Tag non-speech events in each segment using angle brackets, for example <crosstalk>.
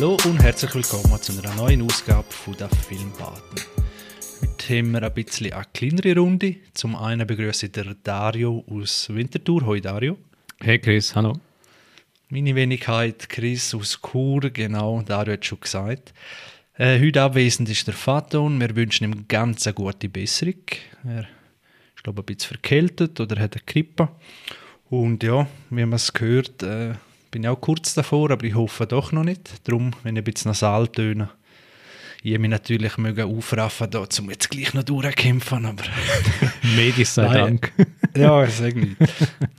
Hallo und herzlich willkommen zu einer neuen Ausgabe von der Filmbaden. Heute haben wir ein bisschen eine kleinere Runde. Zum einen begrüße ich den Dario aus Winterthur. Hoi Dario. Hey Chris, hallo. Meine Wenigkeit Chris aus Chur, genau, Dario hat schon gesagt. Äh, heute abwesend ist der Faton. Wir wünschen ihm ganz eine gute Besserung. Er ist, glaube ich, ein bisschen verkältet oder hat eine Grippe. Und ja, wie man es gehört, äh, bin auch kurz davor, aber ich hoffe doch noch nicht. Darum, wenn ich ein bisschen nasal töne, ich mich natürlich mögen aufraffen, da, um jetzt gleich noch durchkämpfen, aber... <laughs> Medis sei Dank. ja, ich sage nicht.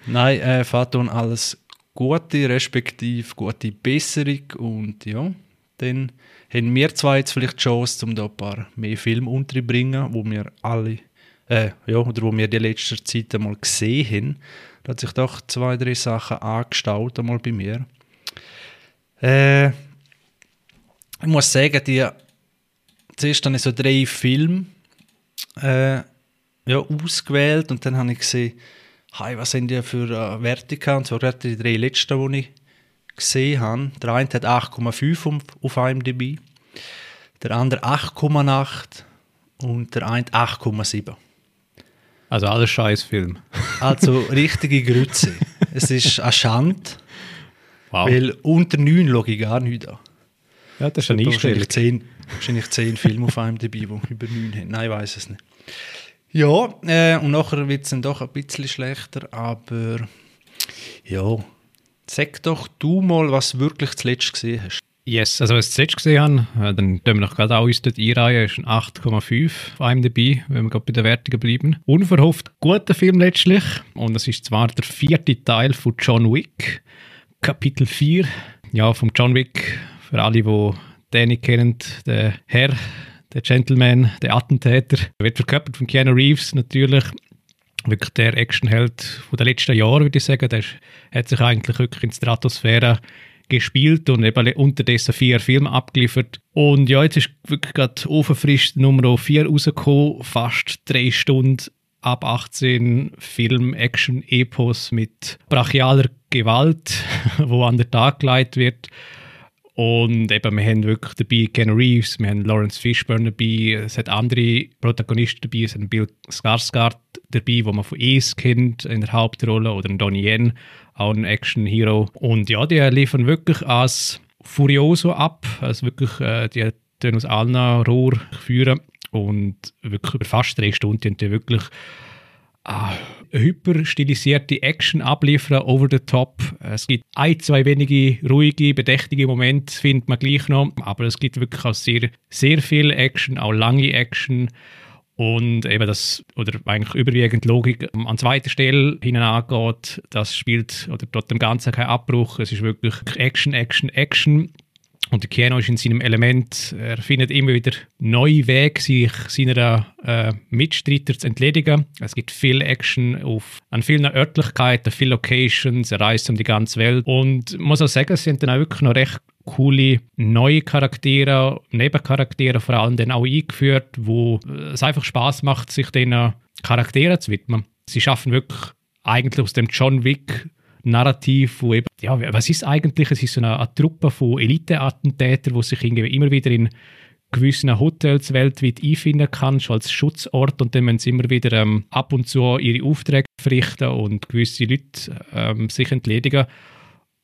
Nein, äh, Faton, alles Gute, respektive gute Besserung und ja, dann haben wir zwei jetzt vielleicht die Chance, um da ein paar mehr Filme unterzubringen, wo wir alle, äh, ja, oder wo wir die letzte Zeit einmal gesehen haben. Da hat sich doch zwei, drei Sachen angestaut einmal bei mir. Äh, ich muss sagen, die, zuerst habe ich so drei Filme äh, ja, ausgewählt und dann habe ich gesehen, hey, was sind die für äh, Werte? Und zwar gerade die drei letzten, die ich gesehen habe. Der eine hat 8,5 auf IMDb, der andere 8,8 und der eine 8,7. Also alles Scheißfilm. Also richtige Grütze. es ist eine Schande, wow. weil unter 9 schaue ich gar nicht an. Ja, das ist eine Einstellung. Wahrscheinlich 10, wahrscheinlich 10 Filme auf einem dabei, die über 9 haben. Nein, ich weiß es nicht. Ja, äh, und nachher wird es dann doch ein bisschen schlechter, aber ja, sag doch du mal, was du wirklich zuletzt gesehen hast. Yes, also was ich zuletzt gesehen habe, äh, dann tun wir noch gerade auch uns dort einreihen, ist ein 8,5 auf einem dabei, wenn wir gerade bei den Wertungen bleiben. Unverhofft guter Film letztlich und das ist zwar der vierte Teil von John Wick, Kapitel 4. Ja, vom John Wick, für alle, die den nicht kennen, der Herr, der Gentleman, der Attentäter, wird verkörpert von Keanu Reeves natürlich wirklich der Actionheld der letzten Jahre, würde ich sagen. Der hat sich eigentlich wirklich in die Stratosphäre gespielt und eben unterdessen vier Filme abgeliefert. Und ja, jetzt ist wirklich gerade ofenfrisch Nummer 4 rausgekommen, fast drei Stunden ab 18 Film, Action, Epos mit brachialer Gewalt, <laughs> wo an den Tag gelegt wird. Und eben, wir haben wirklich dabei Ken Reeves, wir haben Lawrence Fishburne dabei, es hat andere Protagonisten dabei, es hat Bill Skarsgård dabei, wo man von Ace kennt in der Hauptrolle, oder Donnie Yen, auch ein Action-Hero. Und ja, die liefern wirklich als Furioso ab, also wirklich, äh, die tun aus allen Rohr führen und wirklich über fast drei Stunden die wirklich ah, hyper stilisierte Action abliefern, over the top. Es gibt ein, zwei wenige ruhige, bedächtige Momente, findet man gleich noch, aber es gibt wirklich auch sehr, sehr viel Action, auch lange Action und eben das, oder eigentlich überwiegend Logik an zweiter Stelle hinein angeht, das spielt, oder dort dem Ganzen kein Abbruch, es ist wirklich Action, Action, Action und der Keanu ist in seinem Element, er findet immer wieder neue Wege, sich seiner äh, Mitstreiter zu entledigen. Es gibt viel Action auf, an vielen Örtlichkeiten, viele Locations, er reist um die ganze Welt. Und ich muss auch sagen, es sind dann auch wirklich noch recht coole neue Charaktere, Nebencharaktere vor allem dann auch eingeführt, wo es einfach Spaß macht, sich den Charakteren zu widmen. Sie schaffen wirklich eigentlich aus dem John Wick Narrativ, wo eben, ja, was ist eigentlich? Es ist so eine, eine Truppe von Elite-Attentätern, die sich irgendwie immer wieder in gewissen Hotels weltweit einfinden kann, schon als Schutzort und dann müssen sie immer wieder ähm, ab und zu ihre Aufträge verrichten und gewisse Leute ähm, sich entledigen.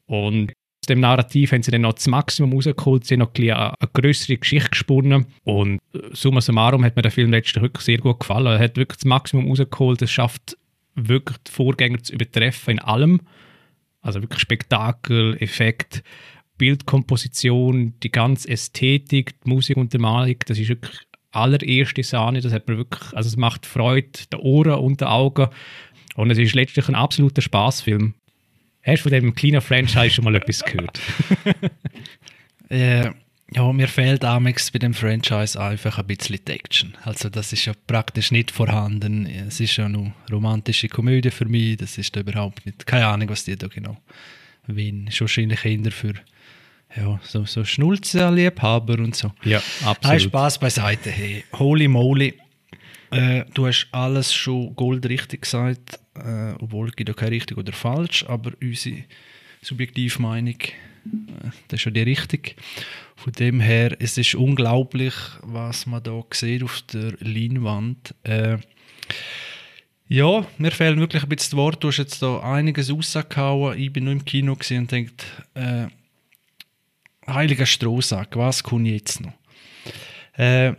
Und aus dem Narrativ haben sie dann noch das Maximum rausgeholt, sie haben noch ein eine, eine größere Geschichte gesponnen und äh, summa summarum hat mir der Film letztlich wirklich sehr gut gefallen. Er hat wirklich das Maximum rausgeholt, es schafft wirklich die Vorgänger zu übertreffen in allem. Also wirklich Spektakel, Effekt, Bildkomposition, die ganze Ästhetik, die Musik und die Malung, das ist wirklich allererste Sahne. Das hat mir wirklich, also es macht Freude, der Ohren und den Augen. Und es ist letztlich ein absoluter Spaßfilm. Hast du von dem kleinen Franchise schon mal etwas gehört? <laughs> äh, ja, mir fehlt Amex bei dem Franchise einfach ein bisschen die Action. Also das ist ja praktisch nicht vorhanden. Es ist ja nur romantische Komödie für mich. Das ist da überhaupt nicht. Keine Ahnung, was die da genau wollen. Ist wahrscheinlich eher für ja, so, so Schnulze-Liebhaber und so. Ja, absolut. Hey, Spaß beiseite. Hey, holy moly. Äh, du hast alles schon goldrichtig gesagt, äh, obwohl es gibt ja kein richtig oder falsch, aber unsere subjektive Meinung Äh, das ist schon die Richtung. Von dem her, es ist unglaublich, was man da sieht auf der Leinwand. Äh, ja, mir fehlen wirklich ein bisschen die Worte. Du hast jetzt da einiges rausgehauen. Ich bin nur im Kino und denkt, äh, heiliger Strohsack, was kommt jetzt noch? Äh,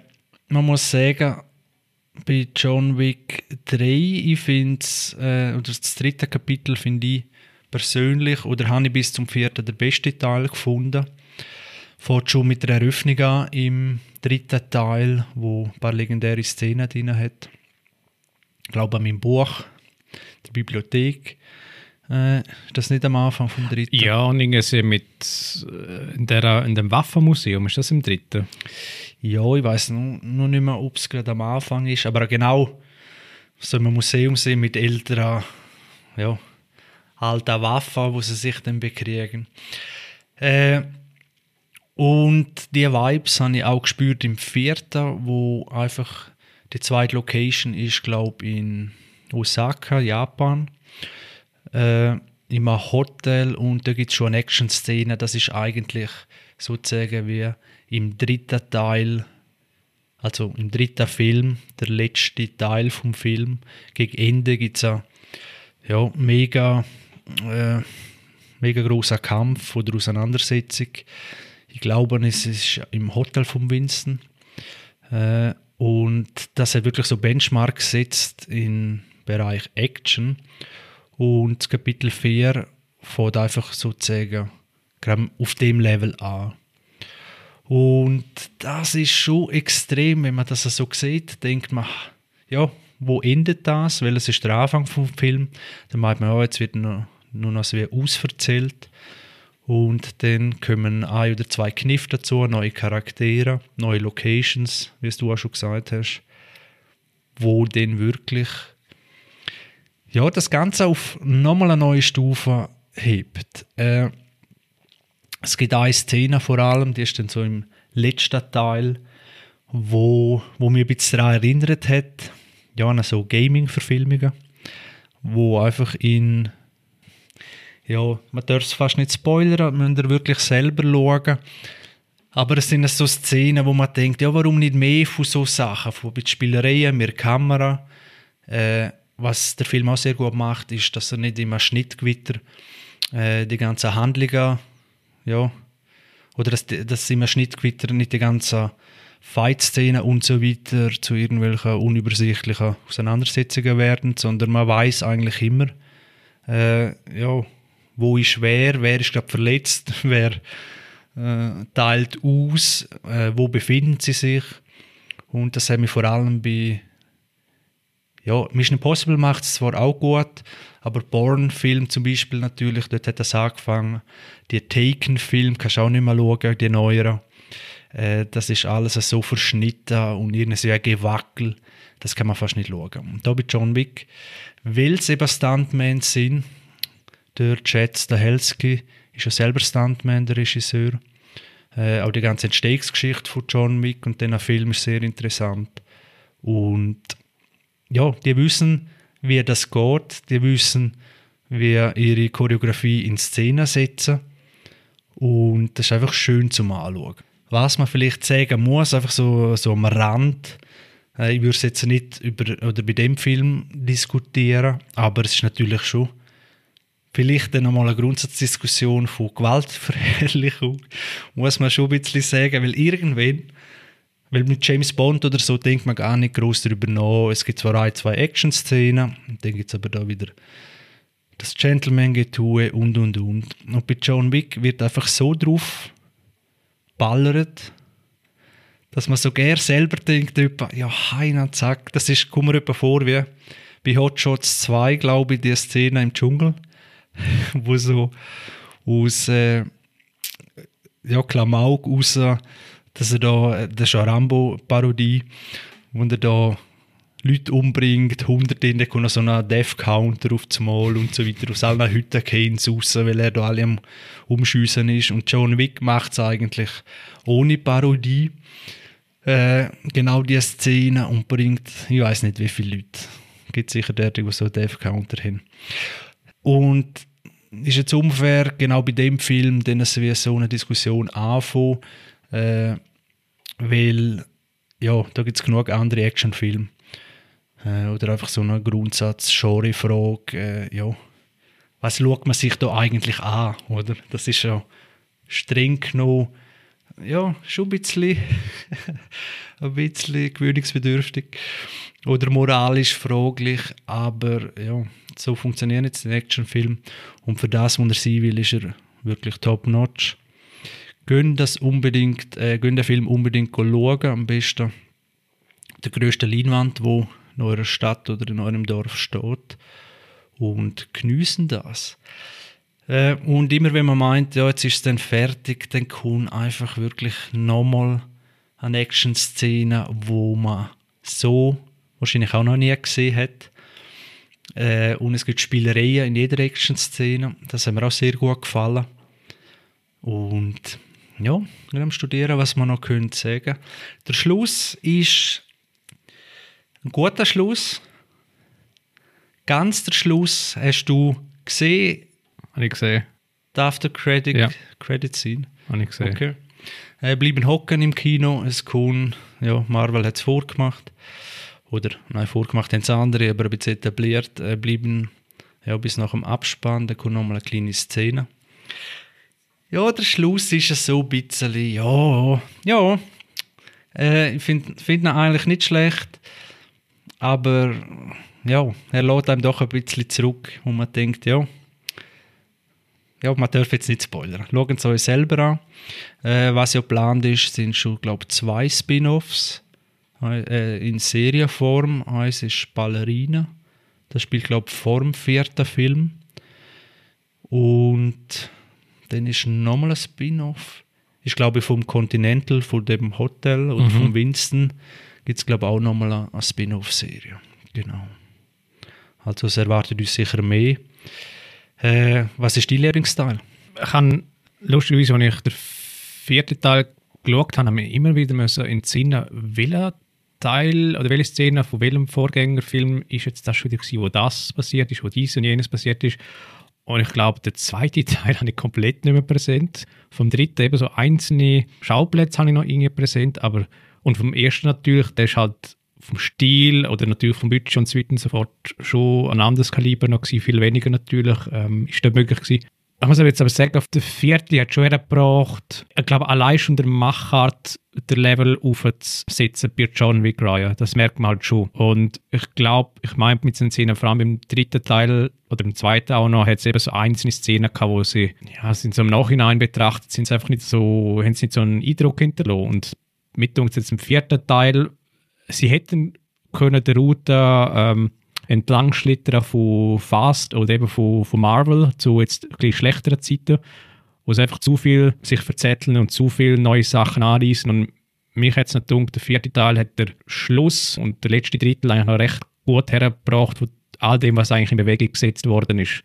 man muss sagen, bei John Wick 3, ich finde äh, oder das dritte Kapitel finde ich persönlich, oder habe ich bis zum vierten der beste Teil gefunden. Fährt schon mit der Eröffnung an im dritten Teil, wo ein paar legendäre Szenen drin hat. Ich glaube an meinem Buch, der Bibliothek. Äh, das nicht am Anfang vom dritten? Ja, und irgendwie mit äh, in, der, in dem Waffenmuseum, ist das im dritten? Ja, ich weiß noch, noch nicht mehr, ob es gerade am Anfang ist, aber genau so ein Museum sehen mit älteren, ja, alten Waffen, wo sie sich dann bekriegen. Äh, und die Vibes habe ich auch gespürt im vierten, wo einfach die zweite Location ist, glaube ich, in Osaka, Japan. Äh, in einem Hotel und da gibt es schon eine Action-Szene. Das ist eigentlich sozusagen wie im dritten Teil, also im dritten Film, der letzte Teil vom Film. Gegen Ende gibt es einen ja, mega, äh, mega großer Kampf oder Auseinandersetzung. Ich glaube, es ist im Hotel von Winston. Äh, und das hat wirklich so Benchmark gesetzt im Bereich Action. Und das Kapitel 4 fängt einfach sozusagen auf dem Level an. Und das ist schon extrem, wenn man das so sieht, denkt man, ja, wo endet das? Weil es ist der Anfang vom Film. Dann meint man, ja, jetzt wird nur, nur noch so wie ausverzählt. Und dann kommen ein oder zwei Kniffe dazu, neue Charaktere, neue Locations, wie du auch schon gesagt hast, wo dann wirklich ja, das Ganze auf nochmal eine neue Stufe hebt. Äh, es gibt eine Szene vor allem, die ist dann so im letzten Teil, wo, wo mich ein bisschen daran erinnert hat, ja, an so Gaming-Verfilmungen, wo einfach in ja, man darf es fast nicht spoilern, man müsst wirklich selber schauen. Aber es sind so Szenen, wo man denkt, ja, warum nicht mehr von so Sachen, von Spielereien mit Kamera. Äh, was der Film auch sehr gut macht, ist, dass er nicht immer Schnittgewitter äh, die ganzen Handlungen ja, oder dass, dass immer Schnittgewitter nicht die ganzen Fight-Szenen und so weiter zu irgendwelchen unübersichtlichen Auseinandersetzungen werden, sondern man weiß eigentlich immer, äh, ja, wo ist wer, wer ist gerade verletzt, <laughs> wer äh, teilt aus, äh, wo befinden sie sich. Und das haben wir vor allem bei ja, Mission Impossible macht es zwar auch gut, aber Born-Film zum Beispiel natürlich, dort hat das angefangen. Die Taken-Film kannst du auch nicht mehr schauen, die neueren. Äh, das ist alles so verschnitten und irgendwie so ein Gewackel. Das kann man fast nicht schauen. Und da bei John Wick, weil es eben Stuntmen sind, der Chad Stahelski ist ja selber Stuntman, der Regisseur. Äh, auch die ganze Entstehungsgeschichte von John Wick und dieser Film ist sehr interessant. Und ja, die wissen, wie das geht, die wissen, wie ihre Choreografie in Szene setzen. Und das ist einfach schön zum Anschauen. Was man vielleicht sagen muss, einfach so, so am Rand, äh, ich würde es jetzt nicht über, oder bei dem Film diskutieren, aber es ist natürlich schon vielleicht nochmal eine Grundsatzdiskussion von Gewaltverherrlichung, <laughs> muss man schon ein bisschen sagen, weil irgendwann weil mit James Bond oder so denkt man gar nicht groß darüber nach. Es gibt zwar ein, zwei Action-Szenen, dann gibt es aber da wieder das Gentleman-Getue und und und. Und bei John Wick wird einfach so drauf ballert, dass man so gern selber denkt, ja, heina, zack, das ist, kommt mir vor wie bei Hot Shots 2, glaube ich, die Szene im Dschungel, <laughs> wo so aus äh, ja, Klamauk raus dass er da, das ist eine Rambo-Parodie, wo er da Leute umbringt, hunderte, dann kommt noch so ein Death-Counter auf das Mal und so weiter. Aus allen Hütten gehen raus, weil er da alle am Umschiessen ist. Und John Wick macht es eigentlich ohne Parodie. Äh, genau diese Szene und bringt, ich weiß nicht wie viele Leute. Es gibt sicher dort, die so Death-Counter haben. Und ist jetzt unfair, genau bei dem Film, dann wie so eine Diskussion anfangen, äh, weil ja, da gibt es genug andere Actionfilme. Äh, oder einfach so eine Grundsatz-Genre-Frage, äh, ja, was schaut man sich da eigentlich an, oder? Das ist ja streng genommen, ja, schon ein bisschen, <laughs> ein bisschen gewöhnungsbedürftig oder moralisch fraglich, aber ja, so funktioniert jetzt ein Actionfilm und für das, was er sein will, ist er wirklich top-notch. Gehen das unbedingt, äh, gehen den Film unbedingt schauen, am besten der größte Leinwand, wo in eurer Stadt oder in eurem Dorf steht und geniessen das. Äh, und immer wenn man meint, ja, jetzt ist es dann fertig, dann kommt einfach wirklich nochmal eine Action-Szene, wo man so wahrscheinlich auch noch nie gesehen hat. Äh, und es gibt Spielereien in jeder Action-Szene. Das hat mir auch sehr gut gefallen. Und ja, wir am Studieren, was man noch können sagen. Der Schluss ist ein guter Schluss. Ganz der Schluss hast du gesehen. Habe ich gesehen. Die After Credit, Ja. Credit Scene. Habe ich gesehen. Okay. Äh, bleiben hocken im Kino. Es kommt, ja, Marvel hat es vorgemacht. Oder, nein, vorgemacht haben es andere, aber ein bisschen etabliert. Äh, bleiben ja, bis nach dem Abspann. Da kommt nochmal eine kleine Szene. Ja, der Schluss ist es so ein bisschen, ja, ja. Äh, ich finde find ihn eigentlich nicht schlecht. Aber ja, er lädt einem doch ein bisschen zurück, wo man denkt, ja, ja, man darf jetzt nicht spoilern. Schauen Sie euch selber an. Äh, was ja geplant ist, sind schon, glaube ich, zwei Spin-Offs äh, in Serienform. Eins ist Ballerina. Das spielt, glaube ich, vor dem vierten Film. Und dann ist nochmal ein Spin-Off. Ist, glaube ich, vom Continental, von dem Hotel und Mhm. vom Winston gibt es, glaube ich, auch nochmal eine, eine Spin-Off-Serie. Genau. Also es erwartet uns sicher mehr. Äh, was ist dein Lieblingsteil? Ich habe lustigerweise, als ich den vierten Teil geschaut habe, habe ich immer wieder müssen Sinn, welcher Teil oder welche Szene von welchem Vorgängerfilm ist jetzt das schon wieder gewesen, wo das passiert ist, wo dies und jenes passiert ist. Und ich glaube, der zweite <laughs> Teil habe ich komplett nicht mehr präsent. Vom dritten eben so einzelne Schauplätze habe ich noch irgendwie präsent, aber und vom ersten natürlich, der ist halt vom Stil oder natürlich vom Budget und so weiter und so fort schon ein anderes Kaliber noch gewesen, viel weniger natürlich, ähm, ist das möglich gewesen. Ich muss aber jetzt aber sagen, auf der vierte hat schon hergebracht, ich glaube, allein schon der Machart, der Level aufzusetzen bei John Wick Ryan. Das merkt man halt schon. Und ich glaube, ich meine mit den Szenen, vor allem im dritten Teil oder im zweiten auch noch, hat es eben so einzelne Szenen gehabt, wo sie, ja, sind so im Nachhinein betrachtet, sind sie einfach nicht so, haben sie nicht so einen Eindruck hinterlassen. Und mit uns jetzt im vierten Teil, sie hätten können die Route ähm, entlang schlittern von Fast oder eben von, von Marvel zu jetzt bisschen schlechteren Zeiten, wo sie einfach zu viel sich verzetteln und zu viel neue Sachen anreißen. Und mich hat es nicht gedacht, der vierte Teil hat der Schluss und der letzte Drittel eigentlich noch recht gut hergebracht, von all dem, was eigentlich in Bewegung gesetzt worden ist.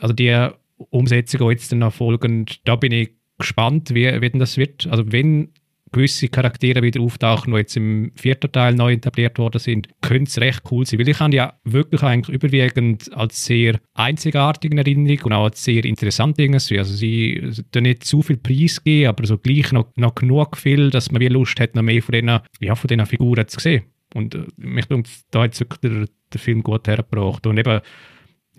Also die Umsetzung, die jetzt dann noch folgen, da bin ich gespannt, wie, wie denn das wird. Also wenn gewisse Charaktere wieder auftauchen, die jetzt im vierten Teil neu etabliert worden sind, könnte es recht cool sein. Weil ich habe ja wirklich eigentlich überwiegend als sehr einzigartig in Erinnerung und auch als sehr interessant irgendwie. Also sie sie nicht zu viel Preis geben, aber so gleich noch, noch genug viel, dass man wie Lust hat, noch mehr von diesen, ja, von diesen Figuren zu sehen. Und äh, mich denkt, da hat wirklich der, der Film gut hergebracht. Und eben,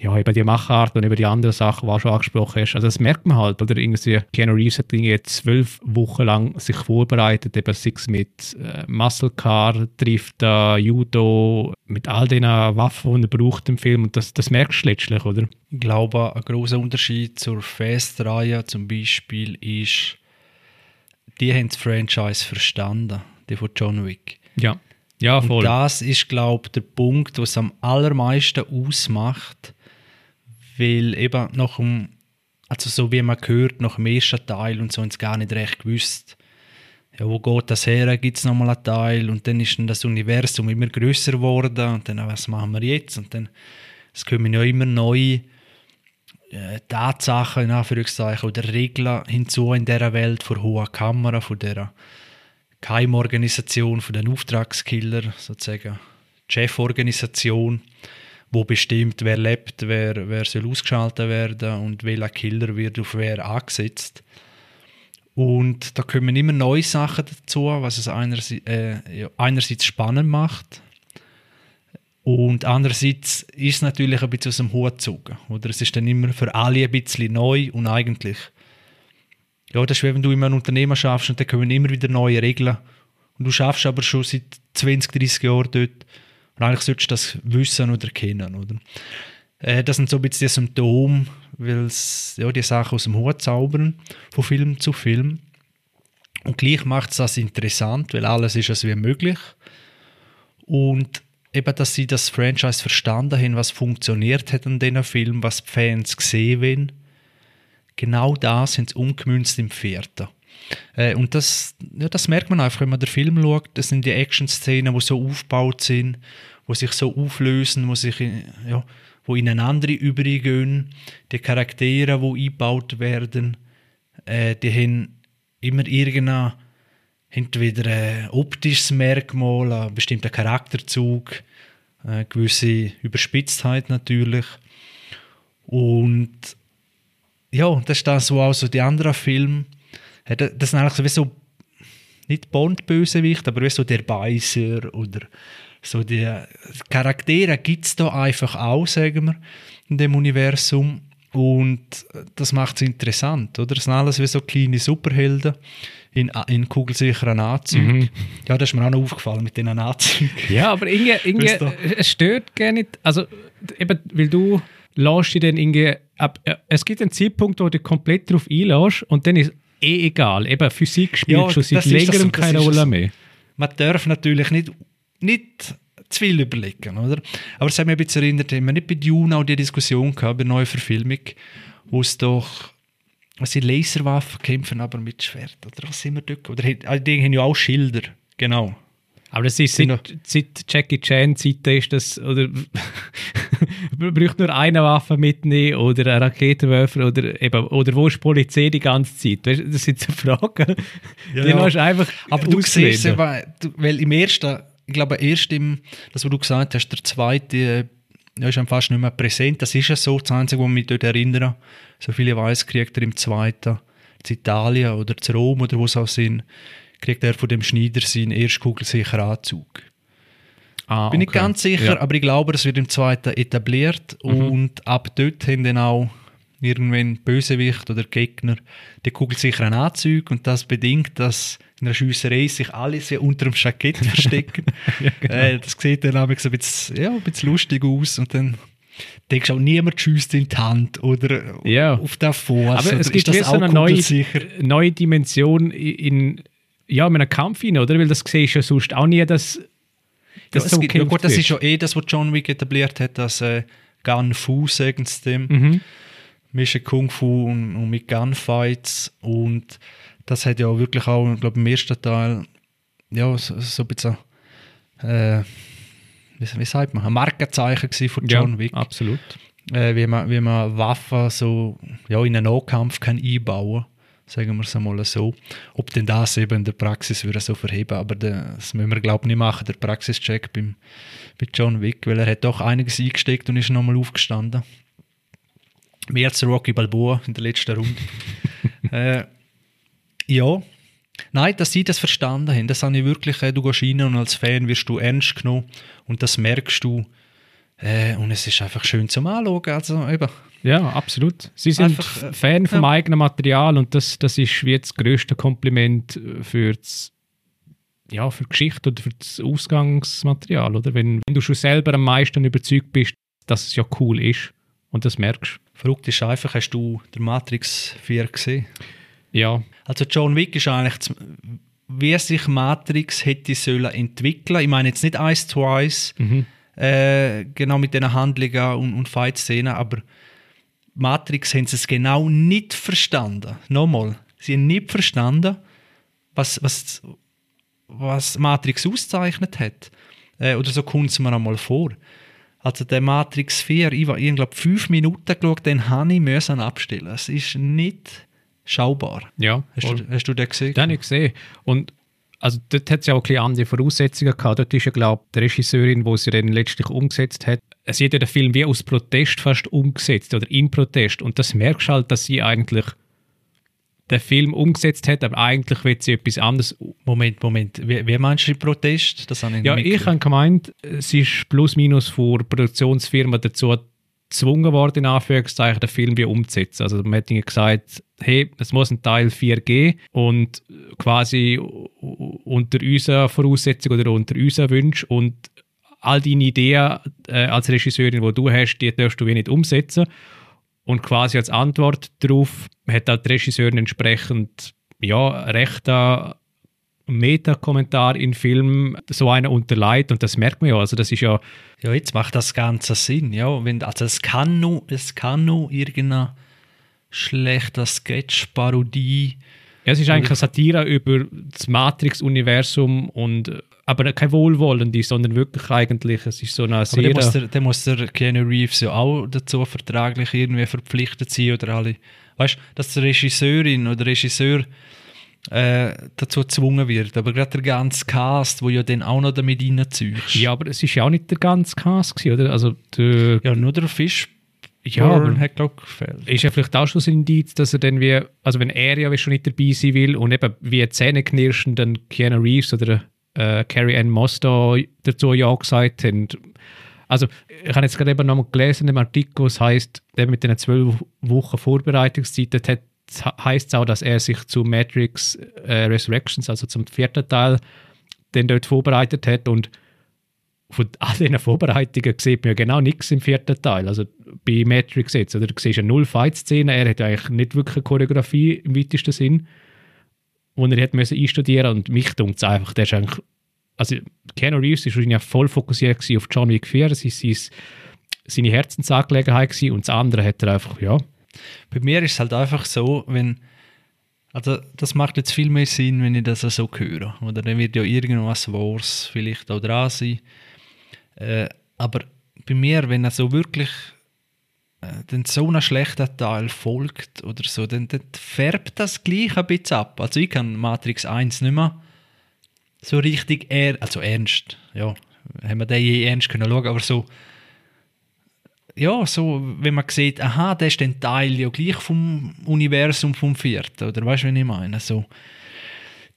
ja, eben die Machart und über die anderen Sachen, die du schon angesprochen hast. Also das merkt man halt, oder? Irgendwie Keanu Reeves hat irgendwie zwölf Wochen lang sich vorbereitet, eben sechs mit äh, Muscle Car, trifft äh, Judo, mit all den Waffen, die er braucht im Film. Und das, das merkst du letztlich, oder? Ich glaube, ein großer Unterschied zur Fast-Reihe zum Beispiel ist, die haben das Franchise verstanden, die von John Wick. Ja. Ja, voll. Und das ist, glaube ich, der Punkt, was am allermeisten ausmacht, weil eben nach dem, also so wie man gehört, nach dem ersten Teil und so sie gar nicht recht gewusst, ja, wo geht das her, gibt es nochmal einen Teil? Und dann ist dann das Universum immer größer geworden und dann, was machen wir jetzt? Und dann, es kommen ja immer neue äh, Tatsachen, in Anführungszeichen, oder Regeln hinzu in dieser Welt, von hoher Kamera, von dieser Geheimorganisation, von den Auftragskiller, sozusagen, Cheforganisation, wo bestimmt, wer lebt, wer, wer soll ausgeschaltet werden und welcher Killer wird auf wer angesetzt. Und da kommen immer neue Sachen dazu, was es einerseits, äh, einerseits spannend macht und andererseits ist es natürlich ein bisschen aus dem Hut gezogen. Oder es ist dann immer für alle ein bisschen neu und eigentlich, ja, das ist wie wenn du in einem Unternehmen schaffst und dann kommen immer wieder neue Regeln und du schaffst aber schon seit 20, 30 Jahren dort und eigentlich solltest du das wissen oder kennen, oder? Äh, das sind so ein bisschen die Symptome, weil es ja, die Sachen aus dem Hut zaubern, von Film zu Film. Und gleich macht es das interessant, weil alles ist als wie möglich. Und eben, dass sie das Franchise verstanden haben, was funktioniert hat an diesen Film, was die Fans gesehen haben. Genau das sind sie umgemünzt im vierten. Äh, und das, ja, das merkt man einfach, wenn man den Film schaut. Das sind die Action-Szenen, die so aufgebaut sind, wo sich so auflösen, wo sich ja, wo ineinander übergehen. Die Charaktere, die eingebaut werden, äh, die haben immer irgendeine entweder ein optisches Merkmal, ein bestimmter Charakterzug, eine gewisse Überspitztheit natürlich. Und ja, das ist das, was auch so die anderen Filme, das sind eigentlich so, nicht Bond-Bösewicht, aber wie so der Beißer oder so die Charaktere gibt es da einfach auch, sagen wir, in dem Universum. Und das macht es interessant, oder? Das sind alles wie so kleine Superhelden in, in kugelsicheren Anzügen. Mhm. Ja, das ist mir auch noch aufgefallen mit diesen Anzügen. Ja, aber irgendwie, <laughs> irgendwie es stört gar nicht. Also, eben, weil du lässt dich dann irgendwie, ab, äh, es gibt einen Zeitpunkt, wo du komplett darauf einlässt und dann ist eh egal. Eben, Physik spielt ja, schon seit längerem keine Rolle mehr. Man darf natürlich nicht, nicht zu viel überlegen, oder? Aber es hat mich ein bisschen erinnert, wir nicht bei Dune auch die Diskussion gehabt, bei der neuen Verfilmung, wo es doch was sind Laserwaffen kämpfen, aber mit Schwert. Oder was sind wir dort? Oder also die haben ja auch Schilder, genau. Aber das ist seit, seit Jackie Chan Zeit ist das, oder <laughs> braucht nur eine Waffe mitnehmen oder einen Raketenwerfer oder eben, oder wo ist die Polizei die ganze Zeit? Weißt, das sind so Fragen, <laughs> ja, die ja. hast einfach Aber du siehst weil, weil im ersten, ich glaube erst im, das was du gesagt hast, der zweite ja, ist fast nicht mehr präsent. Das ist ja so, das Einzige, was mich dort erinnere. So viele weiß kriegt er im zweiten zu Italien oder zu Rom oder wo es auch sind, kriegt er von dem Schneider seinen ersten kugelsicheren Anzug. Ah, Bin okay. ich ganz sicher, ja. aber ich glaube, es wird im zweiten etabliert mhm. und ab dort haben dann auch irgendwann Bösewicht oder Gegner die kugelsicheren Anzüge und das bedingt, dass in der Schiesserei sich alle sehr unter dem Jackett <laughs> verstecken. ja, genau. äh, das sieht dann ein bisschen, ja, ein bisschen lustig aus und dann denkst du auch, niemand schießt in die Hand oder ja. auf der Fuß. Aber es gibt das so eine neue, neue Dimension in, ja, in einem Kampf rein, oder? Weil das siehst du ja sonst auch nie, dass das ja, so gibt, ja gut, das ist ja eh das, was John Wick etabliert hat, das äh, Gun Fu, sagen sie dem. Mhm. Mischen Kung Fu und, und mit Gunfights und das hat ja wirklich auch, ich glaube, im ersten Teil ja, so, so ein bisschen äh, wie, wie sagt man, ein Markenzeichen von John ja, Wick. absolut. Äh, wie, man, wie man Waffen so ja, in einen Nahkampf kann einbauen kann sagen wir es einmal so. Ob denn das eben in der Praxis würde so verheben, aber das müssen wir glaube ich nicht machen, der Praxischeck beim, bei John Wick, weil er hat doch einiges eingesteckt und ist nochmal aufgestanden. Mehr als Rocky Balboa in der letzten Runde. <laughs> äh, ja, Nein, dass sie das verstanden haben, das habe ich wirklich, äh, du gehst rein und als Fan wirst du ernst genommen und das merkst du äh, und es ist einfach schön zum Anschauen, also eben. Ja, absolut. Sie sind einfach, äh, Fan vom ja. eigenen Material und das, das ist wie das größte Kompliment für das ja, für die Geschichte oder für das Ausgangsmaterial, oder? Wenn, wenn du schon selber am meisten überzeugt bist, dass es ja cool ist und das merkst. Verrückt ist einfach, hast du der Matrix 4 gesehen? Ja. Also John Wick ist eigentlich, wie sich Matrix hätte sollen entwickeln. Ich meine jetzt nicht eins zu eins, mhm. Äh, genau mit den Handlungen und, und Fight-Szenen, aber Matrix haben sie es genau nicht verstanden. Nochmal, sie haben nicht verstanden, was, was, was Matrix auszeichnet hat. Äh, oder so kommt es mir einmal vor. Also der Matrix 4, ich habe glaube fünf Minuten geschaut, den habe ich abstellen. Es ist nicht schaubar. Ja. Hast, du, hast du den gesehen? Den habe ich gesehen. Und also dort hat es ja auch ein andere Voraussetzungen gehabt. Dort ist ja, glaube ich, die Regisseurin, die sie dann letztlich umgesetzt hat, sie hat ja den Film wie aus Protest fast umgesetzt oder in Protest. Und das merkst du halt, dass sie eigentlich den Film umgesetzt hat, aber eigentlich will sie etwas anderes. Moment, Moment. Wie, wie meinst du Protest? Das habe ich ja, ich habe gemeint, sie ist plus minus vor Produktionsfirma dazu gezwungen worden, in Anführungszeichen, den Film wie umzusetzen. Also man hat ihnen gesagt, hey, es muss ein Teil 4 geben und quasi unter unserer Voraussetzung oder unter unseren Wünschen und all deine Ideen äh, als Regisseurin, die du hast, die darfst du wie nicht umsetzen. Und quasi als Antwort darauf hat auch die Regisseurin entsprechend ja, rechter Meta-Kommentar in Film so einer unterleiht und das merkt man ja. Also das ist ja. Ja, jetzt macht das Ganze Sinn, ja. Wenn, also es kann nur, es kann nur irgendeine schlechte Sketch-Parodie. Ja, es ist eigentlich eine Satire über das Matrix-Universum und aber kein wohlwollende, sondern wirklich eigentlich, es ist so eine sehr... Aber dann muss, der, dann muss der Keanu Reeves ja auch dazu vertraglich irgendwie verpflichtet sein oder alle... Weißt du, dass die Regisseurin oder Regisseur äh, dazu gezwungen wird. Aber gerade der ganze Cast, wo ja dann auch noch damit reinzieht. Ja, aber es ist ja auch nicht der ganze Cast gewesen, oder? Also der, ja, nur der Fisch ja, aber hat glaube gefällt. Ist ja vielleicht auch schon ein Indiz, dass er dann wie, also wenn er ja schon nicht dabei sein will und eben wie Zähne knirschen, dann Keanu Reeves oder äh, Carrie Ann Moss da dazu ja gesagt haben. Also ich habe jetzt gerade eben nochmal gelesen im Artikel, es heisst, mit den zwölf Wochen Vorbereitungszeit hat heißt es auch, dass er sich zu Matrix äh, Resurrections, also zum vierten Teil, den dort vorbereitet hat. Und von all diesen Vorbereitungen sieht man ja genau nichts im vierten Teil. Also bei Matrix jetzt, oder? Du siehst ja null Fight-Szenen, er hat ja eigentlich nicht wirklich eine Choreografie im weitesten Sinn, wo er hätte müssen einstudieren. Und mich dunkt es einfach, der ist eigentlich, also Keanu Reeves war wahrscheinlich voll fokussiert auf John Wick 4, das ist seine Herzensangelegenheit und das andere hat er einfach, ja, bei mir ist es halt einfach so, wenn. Also, das macht jetzt viel mehr Sinn, wenn ich das so höre. Oder dann wird ja irgendwas Wahres vielleicht auch dran sein. Äh, aber bei mir, wenn er so wirklich äh, dann so einen schlechten Teil folgt oder so, dann, dann färbt das gleich ein bisschen ab. Also ich kann Matrix 1 nicht mehr so richtig er also ernst, ja, haben wir den je ernst können schauen, aber so ja, so, wenn man sieht, aha, der ist ein Teil ja gleich vom Universum vom Vierten, oder weißt du, was ich meine? So,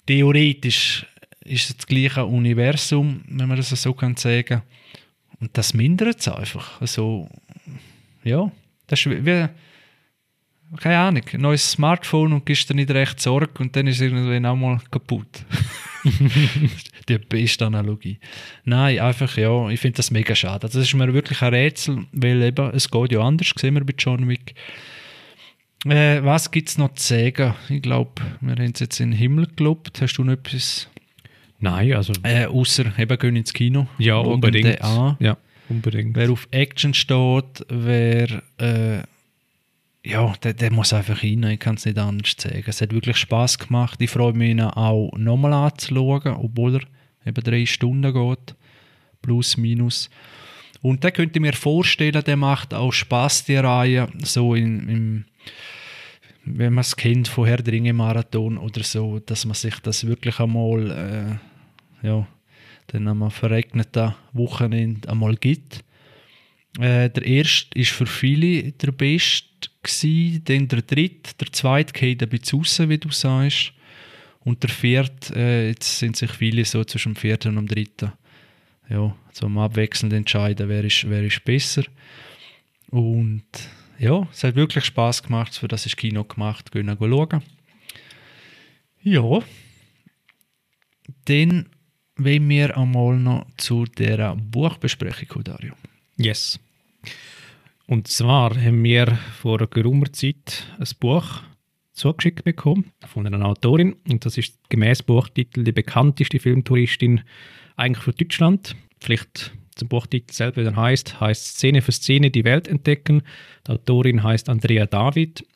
theoretisch ist es das gleiche Universum, wenn man das so kann sagen. Und das mindert es einfach. Also, ja, das ist wie, keine Ahnung, ein neues Smartphone und gibst dir nicht recht Sorge und dann ist es irgendwann auch mal kaputt. <laughs> <laughs> die beste Analogie. Nein, einfach, ja, ich finde das mega schade. Also, das ist mir wirklich ein Rätsel, weil eben, es geht ja anders, sehen wir bei John Wick. Äh, was gibt es noch zu sagen? Ich glaube, wir haben es jetzt in den Himmel gelobt. Hast du noch etwas? Nein, also... Äh, außer eben gehen ins Kino. Ja, unbedingt. Ja, unbedingt. Wer auf Action steht, wer... Äh, ja, der, der, muss einfach rein, ich kann es nicht anders sagen. Es hat wirklich Spaß gemacht. Ich freue mich, ihn auch nochmal anzuschauen, obwohl er eben drei Stunden geht. Plus, minus. Und da könnte ich mir vorstellen, der macht auch Spaß, die Reihe, so in, im, wenn man es kennt, von Herr Dringe Marathon oder so, dass man sich das wirklich einmal, äh, ja, dann am verregneten Wochenende einmal gibt. Äh, der erste ist für viele der beste gewesen, dann der dritte, der zweite geht ein bisschen raus, wie du sagst. Und der vierte, äh, jetzt sind sich viele so zwischen dem vierten und dem dritten. Ja, so abwechselnd entscheiden, wer ist, wer ist besser. Und ja, es hat wirklich Spaß gemacht, für das ist Kino gemacht, gehen schauen. Ja, dann wollen wir einmal noch zu der Buchbesprechung Dario. Yes. Und zwar haben wir vor geraumer Zeit ein Buch zugeschickt bekommen von einer Autorin. Und das ist gemäß Buchtitel die bekannteste Filmtouristin eigentlich für Deutschland. Vielleicht zum Buchtitel selber dann heißt, heißt Szene für Szene die Welt entdecken. Die Autorin heißt Andrea David.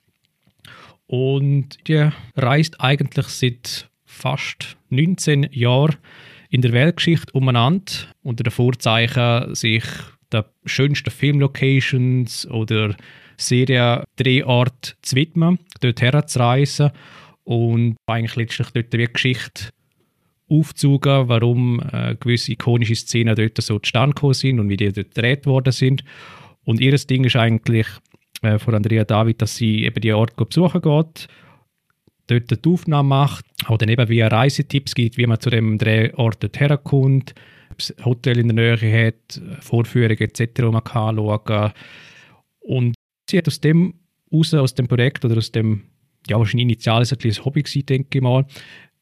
Und die reist eigentlich seit fast 19 Jahren in der Weltgeschichte umeinander unter dem Vorzeichen, sich der schönsten Filmlocations oder Seriendrehort zu widmen, dort herzureisen und eigentlich letztlich dort die Geschichte aufzeigen, warum äh, gewisse ikonische Szenen dort so zustande gekommen sind und wie die dort gedreht worden sind. Und ihr Ding ist eigentlich äh, von Andrea David, dass sie eben die Ort besuchen geht, dort die Aufnahme macht, auch dann eben wie Reisetipps gibt, wie man zu dem Drehort herkommt, ob es Hotel in der Nähe hat, Vorführungen etc., man kann anschauen Und sie hat aus dem raus, aus dem Projekt oder aus dem, ja wahrscheinlich initial ist ein Hobby gewesen, denke ich mal,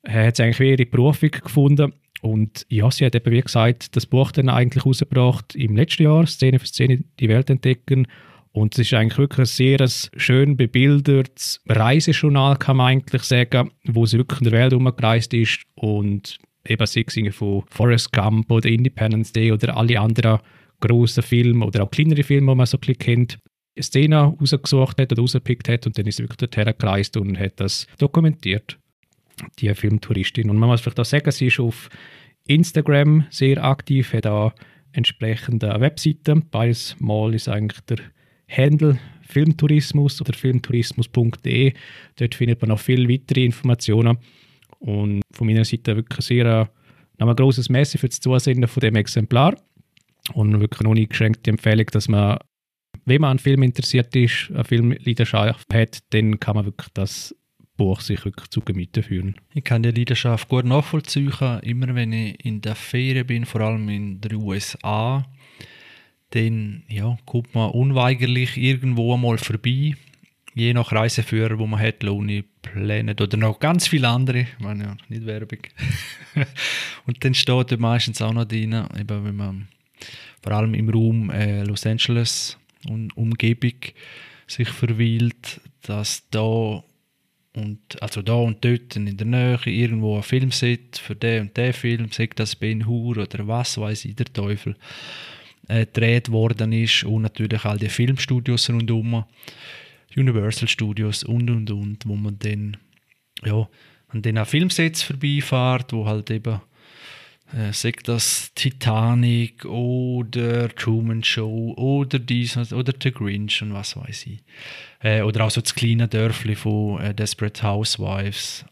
hat sie eigentlich ihre Berufung gefunden und ja, sie hat eben, wie gesagt, das Buch dann eigentlich rausgebracht im letzten Jahr, Szene für Szene, die Welt entdecken. Und es ist eigentlich wirklich ein sehr schön bebildertes Reisejournal, kann man eigentlich sagen, wo sie wirklich in der Welt umgereist ist und eben es von Forrest Gump oder Independence Day oder alle anderen grossen Filme oder auch kleinere Filme, die man so ein bisschen kennt, Szene rausgesucht hat oder rausgepickt hat und dann ist sie wirklich dorthin gereist und hat das dokumentiert, die Filmtouristin. Und man muss vielleicht auch sagen, sie ist auf Instagram sehr aktiv, hat auch entsprechende Webseiten. Beides Mal ist eigentlich der Handle Filmtourismus oder filmtourismus.de. Dort findet man noch viel weitere Informationen. Und von meiner Seite wirklich sehr äh, noch ein grosses Messer für das Zusenden von dem Exemplar. Und wirklich eine uneingeschränkte Empfehlung, dass man, wenn man an Film interessiert ist, eine Filmleidenschaft hat, dann kann man wirklich das Buch sich wirklich zu Gemüte führen. Ich kann die Leidenschaft gut nachvollziehen. Immer wenn ich in der Ferien bin, vor allem in den USA, dann ja, kommt man unweigerlich irgendwo einmal vorbei. Je nach Reiseführer, wo man hat, Loni, Planet oder noch ganz viele andere. Ich meine ja, nicht Werbung. <laughs> und dann steht da meistens auch noch drin, eben wenn man vor allem im Raum äh, Los Angeles und Umgebung sich verweilt, dass da und also da und dort in der Nähe irgendwo ein Filmset für den und den Film, sagt das Ben Hur oder was weiß ich, der Teufel äh, gedreht worden ist und natürlich all die Filmstudios rundherum, Universal Studios und und und, wo man dann ja, an den Filmsets vorbeifährt, wo halt eben äh, sagt das Titanic oder Truman Show oder dies oder The Grinch und was weiß ich. Äh, oder auch so das kleine Dörfli von äh, Desperate Housewives.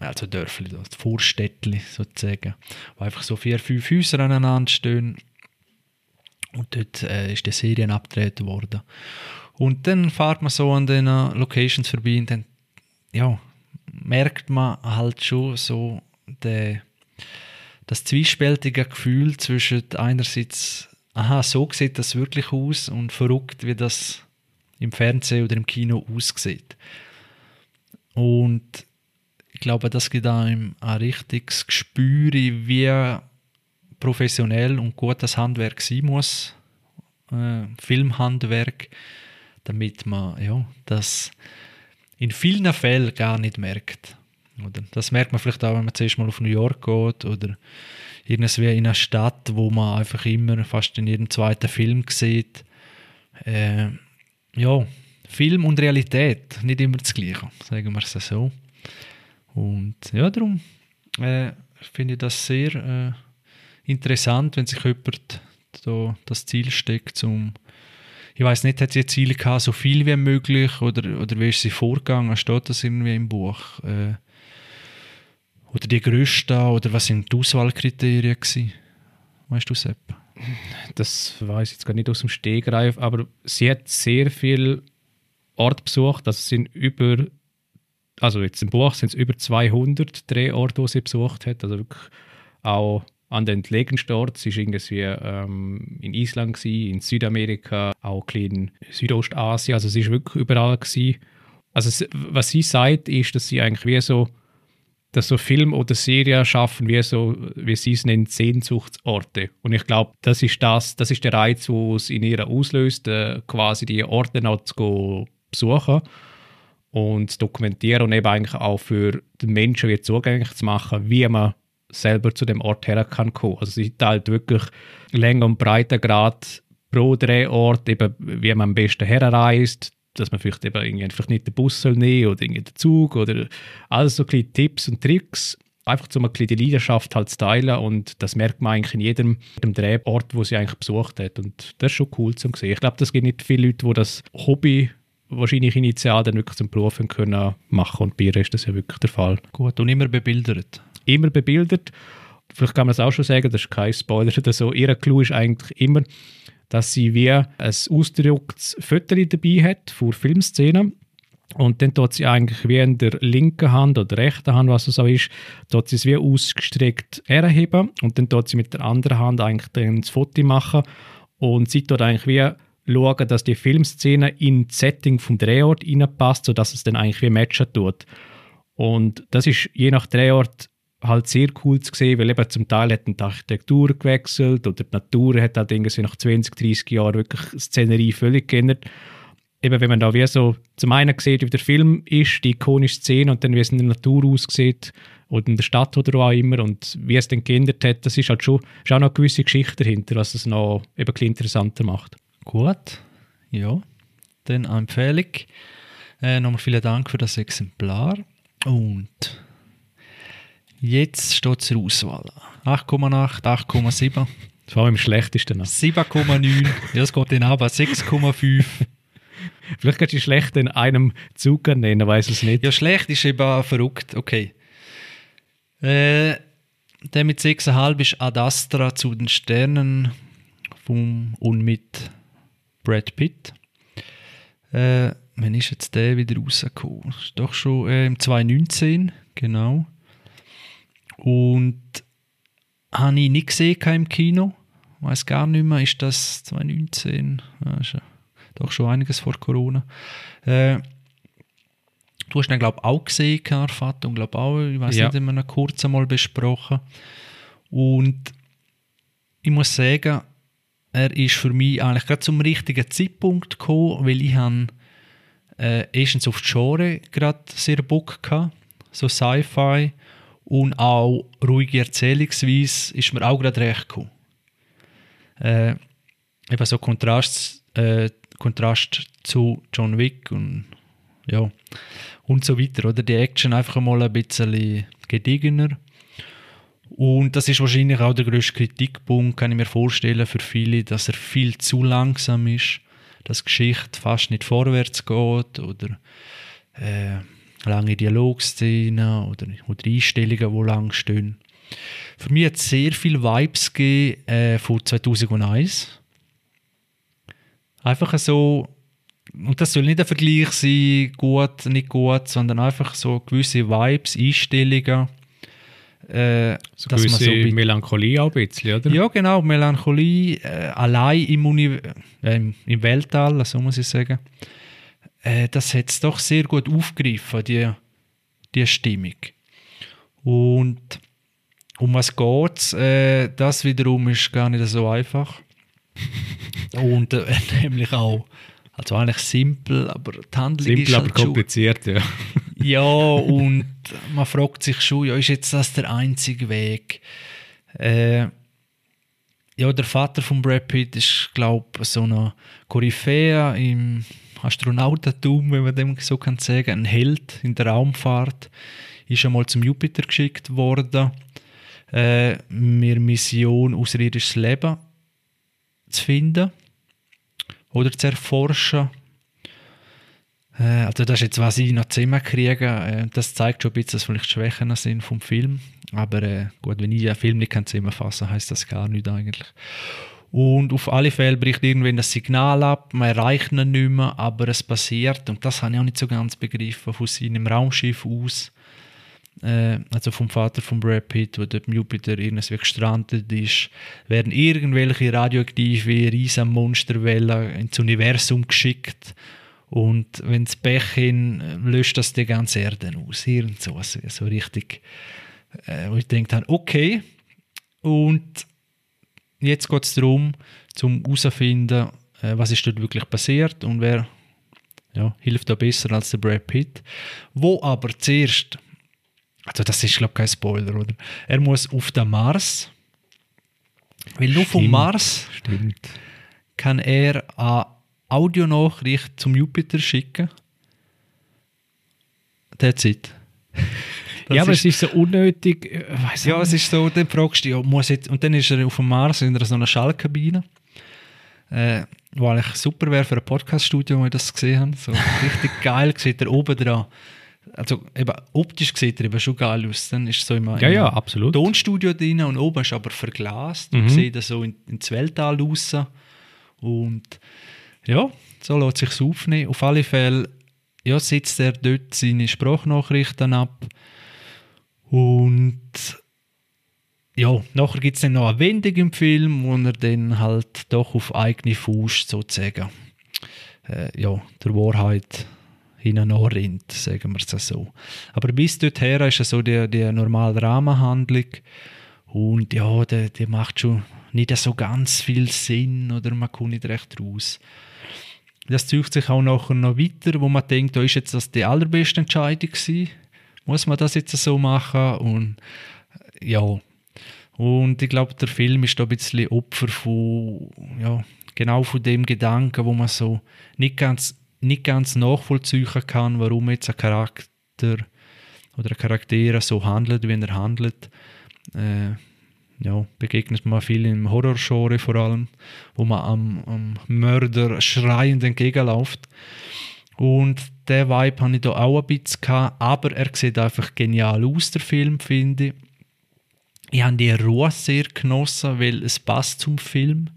Also Dörfli, das Vorstädtli sozusagen, wo einfach so vier, fünf Häuser aneinander stehen und dort äh, ist die Serie abgedreht worden. Und dann fährt man so an den äh, Locations vorbei und dann ja, merkt man halt schon so den, das zwiespältige Gefühl zwischen einerseits, aha, so sieht das wirklich aus und verrückt, wie das im Fernsehen oder im Kino aussieht. Und ich glaube, das gibt einem ein richtiges Gespür, wie professionell und gut das Handwerk sein muss, äh, Filmhandwerk, damit man ja, das in vielen Fällen gar nicht merkt. Oder das merkt man vielleicht auch, wenn man zuerst mal auf New York geht oder irgendwie in einer Stadt, wo man einfach immer fast in jedem zweiten Film sieht. Äh, ja, Film und Realität, nicht immer das Gleiche, sagen wir es so. Und ja, darum äh, finde ich das sehr äh, interessant, wenn sich jemand da das Ziel steckt, um ich weiß nicht, hat sie Ziel gehabt, so viel wie möglich oder, oder wie ist sie vorgegangen? Steht das irgendwie im Buch? Äh, oder die größten oder was sind die Auswahlkriterien gewesen? Weißt du, Sepp? Das weiß ich jetzt gar nicht aus dem Stegreif, aber sie hat sehr viel Ort besucht. Das sind über, also jetzt im Buch sind es über 200 Drehorte, die sie besucht hat. Also wirklich auch an den entlegensten Orten. Es war ähm, in Island, gewesen, in Südamerika, auch in Südostasien. Also es war wirklich überall. Gewesen. Also was sie sagt, ist, dass sie eigentlich wie so dass so Film oder Serien schaffen, wie so, wie sie es nennen, Sehnsuchtsorte. Und ich glaube, das ist das, das ist der Reiz, wo es in ihr auslöst, äh, quasi die Orte noch zu besuchen und dokumentieren und eben eigentlich auch für den Menschen wieder zugänglich zu machen, wie man selber zu dem Ort her kann kommen. Also sie teilt wirklich Länge und Breite Grad pro Drehort, eben wie man am besten herreist, dass man vielleicht eben irgendwie einfach nicht den Bus soll nehmen oder irgendwie den Zug oder alles so kleine Tipps und Tricks, einfach um ein bisschen die Leidenschaft halt zu teilen und das merkt man eigentlich in jedem, jedem Drehort, wo sie eigentlich besucht hat und das ist schon cool zu sehen. Ich glaube, das gibt nicht viele Leute, die das Hobby wahrscheinlich initial dann wirklich zum Beruf können machen und bei ihr ist das ja wirklich der Fall. Gut und immer bebildert. Immer bebildert. Vielleicht kann man es auch schon sagen, das ist kein Spoiler oder <laughs> so. Ihr Clou ist eigentlich immer, dass sie wie ein ausgedrucktes Foto dabei hat vor Filmszenen. Und dann tut sie eigentlich wie in der linken Hand oder rechten Hand, was es auch ist, tut sie es wie ausgestreckt herheben und dann tut sie mit der anderen Hand eigentlich dann das Foto machen und sie tut eigentlich wie schauen, dass die Filmszene in das Setting vom Drehort reinpasst, sodass es dann eigentlich wie matchen tut. Und das ist je nach Drehort halt sehr cool zu sehen, weil eben zum Teil hat die Architektur gewechselt oder die Natur hat halt irgendwie nach 20, 30 Jahren wirklich Szenerie völlig geändert. Eben wenn man da wie so zum einen sieht, wie der Film ist, die ikonische Szene und dann wie es in der Natur aussieht oder in der Stadt oder wo auch immer und wie es dann geändert hat, das ist halt schon, ist auch noch eine gewisse Geschichte dahinter, was es noch eben ein interessanter macht. Gut, ja, dann eine Empfehlung. Äh, nochmal vielen Dank für das Exemplar und Jetzt steht es zur Auswahl. 8,8, 8,7. Das war im schlechtesten. 7,9. ja, es geht dann aber 6,5. <laughs> Vielleicht kannst du schlecht in einem Zug nennen, weiß es nicht. Ja, schlecht ist eben verrückt. Okay. Äh, der mit 6,5 ist Ad Astra zu den Sternen vom und mit Brad Pitt. Äh, wann ist jetzt der wieder rausgekommen? Ist doch schon äh, im 2019, genau. Und habe ich nicht gesehen im Kino. Ich weiß gar nicht mehr, ist das 2019? Ja, ist ja doch schon einiges vor Corona. Äh, du hast ihn, glaube ich, auch gesehen, Arfat, und glaube auch, ich weiß ja. nicht, haben wir ihn kurz einmal besprochen. Und ich muss sagen, er ist für mich eigentlich gerade zum richtigen Zeitpunkt gekommen, weil ich habe äh, erstens auf die Genre gerade sehr Bock hatte, so Sci-Fi und auch ruhige Erzählungsweise ist mir auch gerade recht gekommen. Äh, eben so Kontrast, äh, Kontrast zu John Wick und ja und so weiter, oder? Die Action einfach mal ein bisschen gediegener. Und das ist wahrscheinlich auch der grösste Kritikpunkt, kann ich mir vorstellen, für viele, dass er viel zu langsam ist, dass die Geschichte fast nicht vorwärts geht oder äh, lange Dialogszenen oder, oder Einstellungen, die lang stehen. Für mich hat es sehr viele Vibes gegeben, äh, von 2001. Einfach so, und das soll nicht ein Vergleich sein, gut, nicht gut, sondern einfach so gewisse Vibes, Einstellungen. Äh, so dass gewisse man so Melancholie auch ein bisschen, oder? Ja, genau, Melancholie, äh, allein im, Uni äh, im Weltall, so muss ich sagen äh, das hat es doch sehr gut aufgegriffen, die, die Stimmung. Und um was geht es? Äh, das wiederum ist gar nicht so einfach. <laughs> Und äh, <laughs> nämlich auch, also eigentlich simpel, aber die Handlung simpel, ist halt aber kompliziert, schon, ja. <laughs> ja, und man fragt sich schon, ja, ist jetzt das der einzige Weg? Äh, ja, der Vater von Brad Pitt ist, glaube ich, so eine Koryphäe im Astronautentum, wenn man dem so kann sagen, ein Held in der Raumfahrt, ist einmal zum Jupiter geschickt worden, äh, mir Mission außerirdisches Leben zu finden oder zu erforschen. Äh, also das ist jetzt, was ich noch zusammenkriege, äh, das zeigt schon ein bisschen, dass vielleicht Schwächen sind vom Film. Aber äh, gut, wenn ich einen Film nicht zusammenfassen kann, heißt das gar nicht eigentlich. Und auf alle Fälle bricht irgendwann das Signal ab, man erreicht ihn nicht mehr, aber es passiert, und das habe ich auch nicht so ganz begriffen, von seinem Raumschiff aus, äh, also vom Vater von Brad Pitt, der dort im Jupiter irgendwie gestrandet ist, werden irgendwelche radioaktive Riesenmonsterwellen ins Universum geschickt. Und wenn es Pech hin, löscht das die ganze Erde aus. Irgend so, so richtig, äh, wo ich denke okay, und Jetzt geht es darum, zum herauszufinden, äh, was ist dort wirklich passiert und wer ja, hilft da besser als der Brad Pitt. Wo aber zuerst, also das ist glaube ich kein Spoiler, oder? Er muss auf den Mars, weil nur vom Mars Stimmt. kann er eine Audionachricht zum Jupiter schicken. That's it. Ja, aber ist, es ist so unnötig. Äh, ja, es ist so, dann fragst du, ja, muss jetzt, und dann ist er auf dem Mars in so einer Schallkabine, äh, wo eigentlich super wäre für ein Podcaststudio, wenn wir das gesehen haben. So richtig <laughs> geil, sieht er oben dran also eben optisch sieht er eben schon geil aus. Dann ist so immer Ja, ja, absolut. Tonstudio drin und oben ist aber verglast. Mhm. Man sieht das so in, ins Weltall raus. Und ja, so lässt sich aufnehmen. Auf alle Fälle ja, setzt er dort seine Sprachnachrichten ab. Und ja, nachher gibt es dann noch eine Wendung im Film, wo er dann halt doch auf eigene Faust sozusagen äh, ja, der Wahrheit hinanrennt, sagen wir es so. Aber bis dorthin ist es so die, die normale Rahmenhandlung und ja, der, der macht schon nicht so ganz viel Sinn oder man kommt nicht recht raus. Das zieht sich auch nachher noch weiter, wo man denkt, da ist jetzt das die allerbeste Entscheidung gewesen. Muss man das jetzt so machen? Und ja, und ich glaube, der Film ist da ein bisschen Opfer von, ja, genau von dem Gedanken, wo man so nicht ganz, nicht ganz nachvollziehen kann, warum jetzt ein Charakter oder ein Charakter so handelt, wie er handelt. Äh, ja, begegnet man viel im Horrorgenre vor allem, wo man am, am Mörder schreiend entgegenläuft. Und der Vibe hatte ich da auch ein bisschen, gehabt, aber er sieht einfach genial aus, der Film, finde ich. Ich habe die Ruhe sehr genossen, weil es passt zum Film.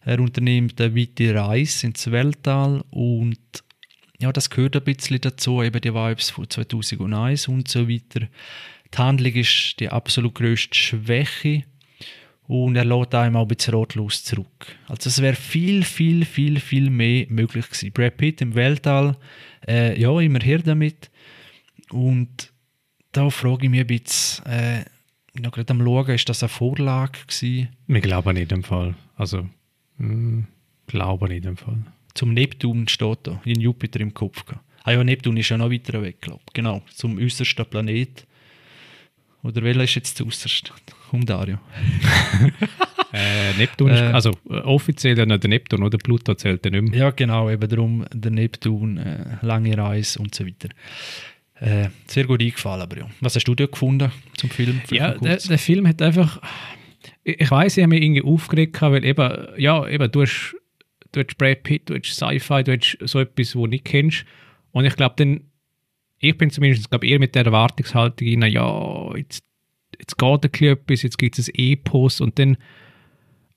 Er unternimmt eine weite Reise ins Weltall und ja, das gehört ein bisschen dazu, eben die Vibes von 2001 und so weiter. Die Handlung ist die absolut grösste Schwäche und er lädt einem auch ein bisschen rotlos zurück. Also es wäre viel, viel, viel, viel mehr möglich gewesen. Brad Pitt im Weltall, äh, ja, immer her damit. Und da frage ich mich ein bisschen, äh, noch gerade am Schauen, ist das eine Vorlage gewesen? Wir glauben nicht im Fall. Also, mh, glauben nicht im Fall. Zum Neptun steht da, in Jupiter im Kopf. Ah ja, Neptun ist ja noch weiter weg, glaube ich. Genau, zum äußersten Planet. Oder welcher ist jetzt äußerste? Um Dario. <laughs> Äh, Neptun ist, Äh. also äh, offiziell ja der Neptun oder Pluto zählt ja nicht mehr. Ja, genau, eben darum der Neptun, äh, lange Reise und so weiter. Äh, sehr gut eingefallen, aber ja. Was hast du da gefunden zum Film? Ja, der, der Film hat einfach. Ich, ich weiß, ich habe mich irgendwie aufgeregt, weil eben, ja, eben, du hast, du hast Brad Pitt, du hast Sci-Fi, du hast so etwas, wo du nicht kennst. Und ich glaube, dann, ich bin zumindest glaub, eher mit der Erwartungshaltung rein, ja, jetzt, jetzt geht ein etwas, jetzt gibt es ein Epos. Und dann,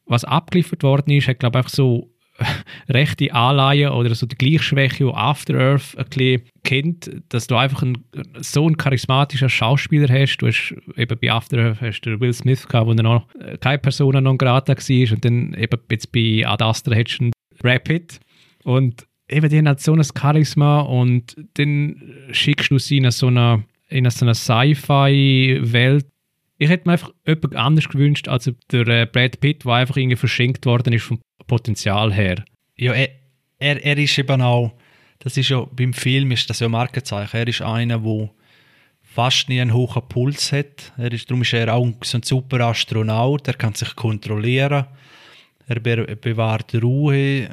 was abgeliefert worden ist, hat, glaube ich, einfach so <laughs> rechte Anleihen oder so die Gleichschwäche, die After Earth ein bisschen kennt, dass du einfach einen, so einen charismatischen Schauspieler hast. Du hast eben bei After Earth hast du Will Smith gehabt, wo er noch äh, keine Persona non grata war. Und dann eben jetzt bei Ad Astra hättest du einen Brad Pitt. Und eben die halt so ein Charisma und dann schickst du sie in so eine, in so eine Sci-Fi-Welt, ich hätte mir einfach jemand anders gewünscht als der äh, Brad Pitt, der einfach irgendwie verschenkt worden ist vom Potenzial her. Ja, er, er, er ist eben auch, das ist ja, beim Film ist das ja ein Markenzeichen, er ist einer, der fast nie einen hohen Puls hat. Er ist, darum ist er auch so ein super Astronaut, er kann sich kontrollieren, er be bewahrt Ruhe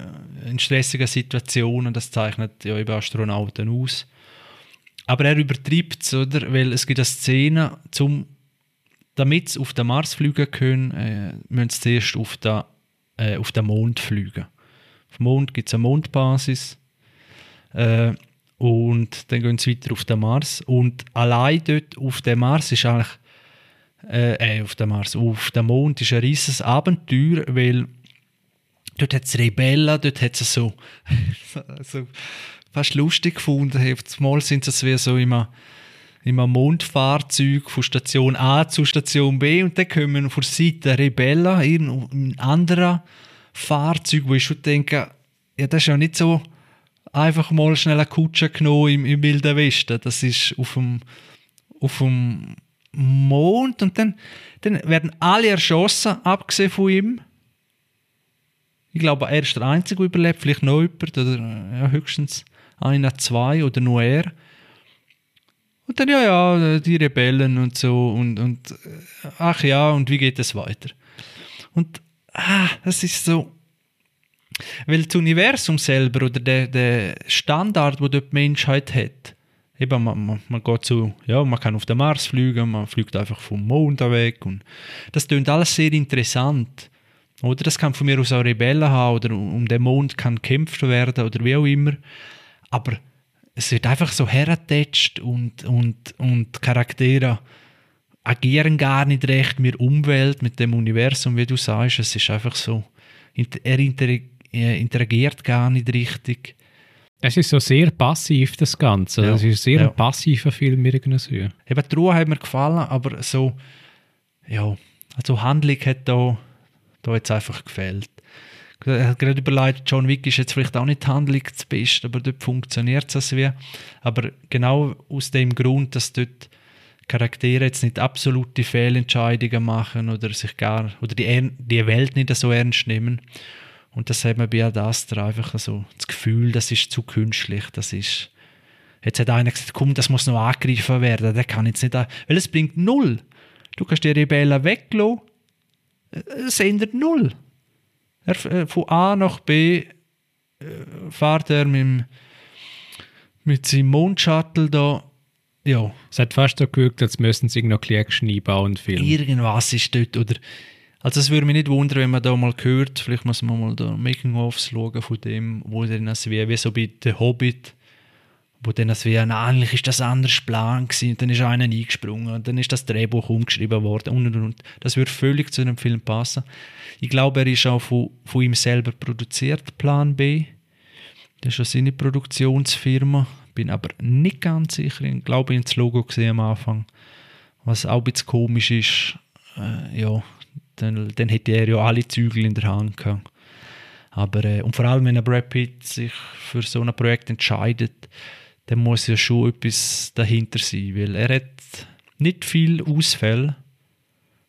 in stressigen Situationen, das zeichnet ja eben Astronauten aus. Aber er übertreibt es, oder? Weil es gibt eine Szene, zum, damit sie auf den Mars fliegen können, äh, müssen sie zuerst auf den, äh, auf den Mond fliegen. Auf dem Mond gibt es eine Mondbasis. Äh, und dann gehen sie weiter auf den Mars. Und allein dort auf dem Mars ist eigentlich, äh, äh, auf dem Mars, auf dem Mond ist ein riesiges Abenteuer, weil dort hat es Rebellen, dort hat es so, so fast lustig gefunden. Mal sind es wie so immer einem Mondfahrzeug von Station A zu Station B und dann kommen von Seite Rebellen, ein anderer Fahrzeug, wo ich schon denke, ja, das ist ja nicht so einfach mal schnell eine Kutsche genommen im, im Wilden Westen. Das ist auf dem, auf dem Mond und dann, dann werden alle erschossen, abgesehen von ihm. Ich glaube, er ist der Einzige, der überlebt, vielleicht noch jemand oder ja, höchstens einer, zwei oder nur er. Und dann, ja, ja, die Rebellen und so und, und äh, ach ja, und wie geht es weiter? Und ah, das ist so, weil das Universum selber oder der, der Standard, wo die Menschheit hat, eben man, man, man geht so, ja, man kann auf den Mars fliegen, man fliegt einfach vom Mond weg und das klingt alles sehr interessant. Oder das kann von mir aus auch Rebellen haben oder um den Mond kann gekämpft werden oder wie auch immer. Aber es wird einfach so hergetatscht und, und, und Charaktere agieren gar nicht recht mit der Umwelt, mit dem Universum, wie du sagst. Es ist einfach so, er interagiert gar nicht richtig. Es ist so sehr passiv, das Ganze. Ja. Es ist sehr ja. ein passiver Film irgendwie. Eben, die Ruhe hat mir gefallen, aber so, ja, also Handlung hat da, da jetzt einfach gefehlt. Ich habe gerade überlegt, John Wick ist jetzt vielleicht auch nicht die Handlung das aber dort funktioniert es wie. Aber genau aus dem Grund, dass dort Charaktere jetzt nicht absolute Fehlentscheidungen machen oder sich gar oder die, die Welt nicht so ernst nehmen. Und das hat man bei Ad Astra einfach so das Gefühl, das ist zu künstlich, das ist Jetzt hat einer gesagt, komm, das muss noch angegriffen werden, der kann jetzt nicht, weil es bringt null. Du kannst die Rebellen weglassen, es ändert null. Er, äh, von A nach B äh, fährt er mit, mit seinem Mondshuttle da ja. Es hat fast so gewirkt, als müssten sie noch einbauen und filmen. Irgendwas ist dort, oder... Also es würde mich nicht wundern, wenn man da mal hört, vielleicht muss man mal da Making-ofs schauen von dem, wo dann wie, wie so bei The Hobbit, wo dann das wie, na, eigentlich ist das anders Plan gewesen, und dann ist einer eingesprungen und dann ist das Drehbuch umgeschrieben worden und und und. Das würde völlig zu einem Film passen. Ich glaube, er ist auch von, von ihm selber produziert, Plan B. Das ist ja seine Produktionsfirma bin aber nicht ganz sicher. Ich glaube, ich habe das Logo gesehen am Anfang. Was auch ein bisschen komisch ist, äh, ja, dann, dann hätte er ja alle Zügel in der Hand gehabt. Aber, äh, und vor allem, wenn ein Brad Pitt sich für so ein Projekt entscheidet, dann muss ja schon etwas dahinter sein, weil er hat nicht viel Ausfälle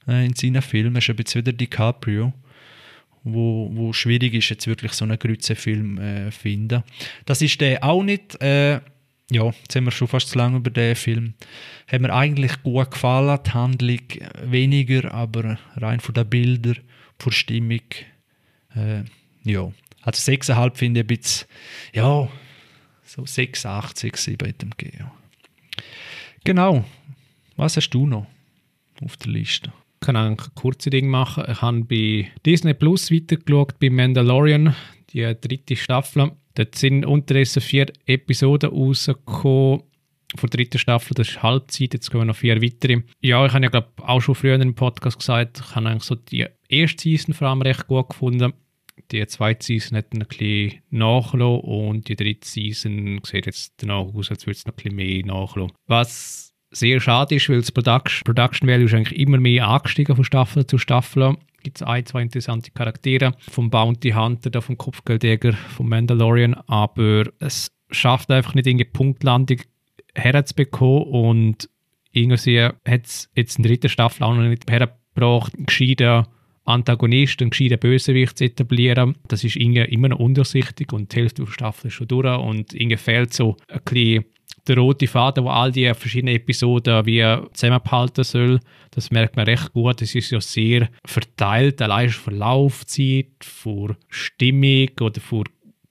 äh, in seinen Filmen. Er ist ein bisschen wieder DiCaprio wo, wo schwierig ist, jetzt wirklich so einen Grützenfilm äh, finden. Das ist der auch nicht. Äh, ja, jetzt sind wir schon fast zu lange über den Film. Hat mir eigentlich gut gefallen, die Handlung weniger, aber rein von den Bildern, von der Stimmung, äh, ja. Also 6,5 finde ich ein bisschen, ja, so 6, 8, 6, 7 hätte gegeben. Ja. Genau. Was hast du noch auf der Liste? Ich kann ein kurzes Ding machen. Ich habe bei Disney Plus weitergeschaut, bei Mandalorian, die dritte Staffel. Dort sind unterdessen vier Episoden rausgekommen von der dritten Staffel, das ist Halbzeit, jetzt kommen noch vier weitere. Ja, ich habe ja glaube auch schon früher in einem Podcast gesagt, ich habe eigentlich so die erste Season vor allem recht gut gefunden. Die zweite Season hat ein bisschen nachgelassen und die dritte Season sieht jetzt danach aus, als würde es noch ein bisschen mehr nachlassen. Was sehr schade ist, weil das Production, Production Value ist eigentlich immer mehr angestiegen von Staffel zu Staffel gibt es ein, zwei interessante Charaktere vom Bounty Hunter, da vom Kopfgeldjäger, vom Mandalorian, aber es schafft einfach nicht irgendeine Punktlandung herzubekommen und irgendwie hat es jetzt in der dritten Staffel auch noch nicht hergebracht, einen gescheiten Antagonist, einen gescheiten Bösewicht zu etablieren. Das ist irgendwie immer noch undurchsichtig und die Hälfte der Staffel ist schon durch und irgendwie fehlt so ein bisschen der rote Faden, der all die verschiedenen Episoden wie zusammenhalten soll. Das merkt man recht gut. Es ist ja sehr verteilt, allein von Laufzeit, von Stimmung oder von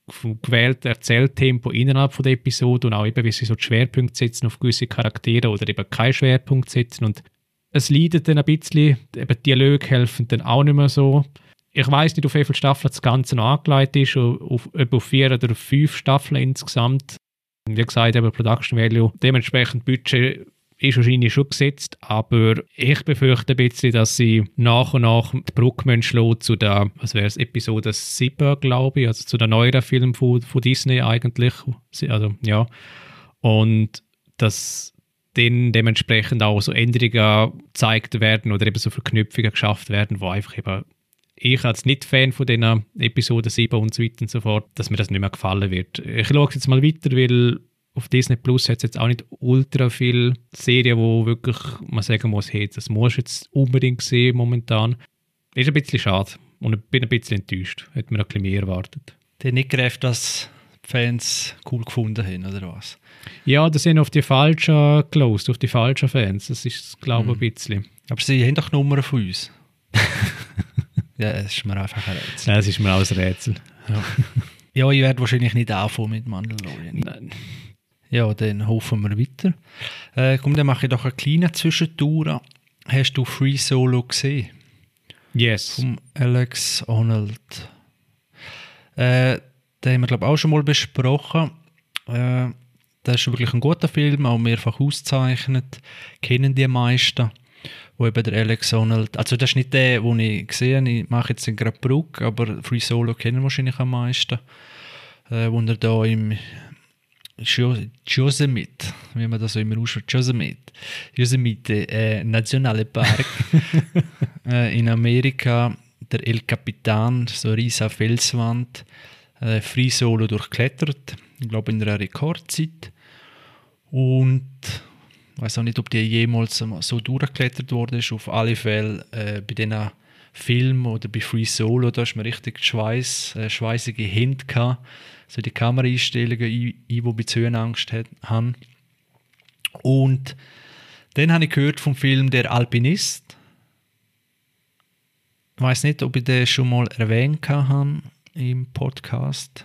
vom gewählten Erzähltempo innerhalb von der Episode und auch eben, wie sie so die Schwerpunkte setzen auf gewisse Charaktere oder eben keinen Schwerpunkt setzen und es leidet dann ein bisschen, eben Dialoge helfen dann auch nicht mehr so. Ich weiß nicht, auf wie viele Staffeln das Ganze noch angelegt ist, auf, ob auf vier oder fünf Staffeln insgesamt. Wie gesagt, eben Production Value, dementsprechend Budget ist wahrscheinlich schon gesetzt, aber ich befürchte ein bisschen, dass sie nach und nach die Brücke schlagen zu der, was wäre es, Episode 7, glaube ich, also zu der neueren Film von, von Disney eigentlich. Also, ja. Und dass dann dementsprechend auch so Änderungen gezeigt werden oder eben so Verknüpfungen geschafft werden, wo einfach eben ich als Nicht-Fan von diesen Episode 7 und so weiter und so fort, dass mir das nicht mehr gefallen wird. Ich schaue jetzt mal weiter, weil auf Disney Plus hat es jetzt auch nicht ultra viele Serien, wo wirklich man sagen muss, hey, das muss jetzt unbedingt sehen momentan. Ist ein bisschen schade und ich bin ein bisschen enttäuscht. Hätte mir noch ein bisschen mehr erwartet. Der nicht gerecht, dass die Fans cool gefunden haben, oder was? Ja, das sind auf die falschen gelost, auf die falschen Fans. Das ist, glaube ich, mhm. ein bisschen. Aber sie haben doch Nummern von uns. <laughs> Ja, es ist mir einfach ein Rätsel. Ja, es ist mir auch ein Rätsel. Ja, ja ich werde wahrscheinlich nicht anfangen mit Mandalorian. Nein. Ja, dann hoffen wir weiter. Äh, komm, dann mache ich doch eine kleine Zwischentour. Hast du Free Solo gesehen? Yes. Vom Alex Arnold. Äh, den haben wir, glaube ich, auch schon mal besprochen. Äh, das ist wirklich ein guter Film, auch mehrfach ausgezeichnet, kennen die meisten wo eben der Alex Honnold, also das ist nicht der, den ich gesehen ich mache jetzt den gerade Bruck, aber Free Solo kennen wahrscheinlich am meisten, äh, wo er da im Yosemite, wie man das so immer ausspricht, Yosemite, Yosemite äh, Nationalpark <laughs> äh, in Amerika, der El Capitan, so eine riesige Felswand, äh, Free Solo durchklettert, ich glaube in einer Rekordzeit und ich weiß auch nicht, ob die jemals so durchgeklettert wurde. Auf alle Fälle äh, bei diesen Filmen oder bei Free Solo, da ist man richtig Schweiß, äh, schweißige Hände gehabt. So die Kameraeinstellungen, ich, ich wo bei Höhenangst haben. Und dann habe ich gehört vom Film Der Alpinist. Ich weiß nicht, ob ich den schon mal erwähnt habe im Podcast.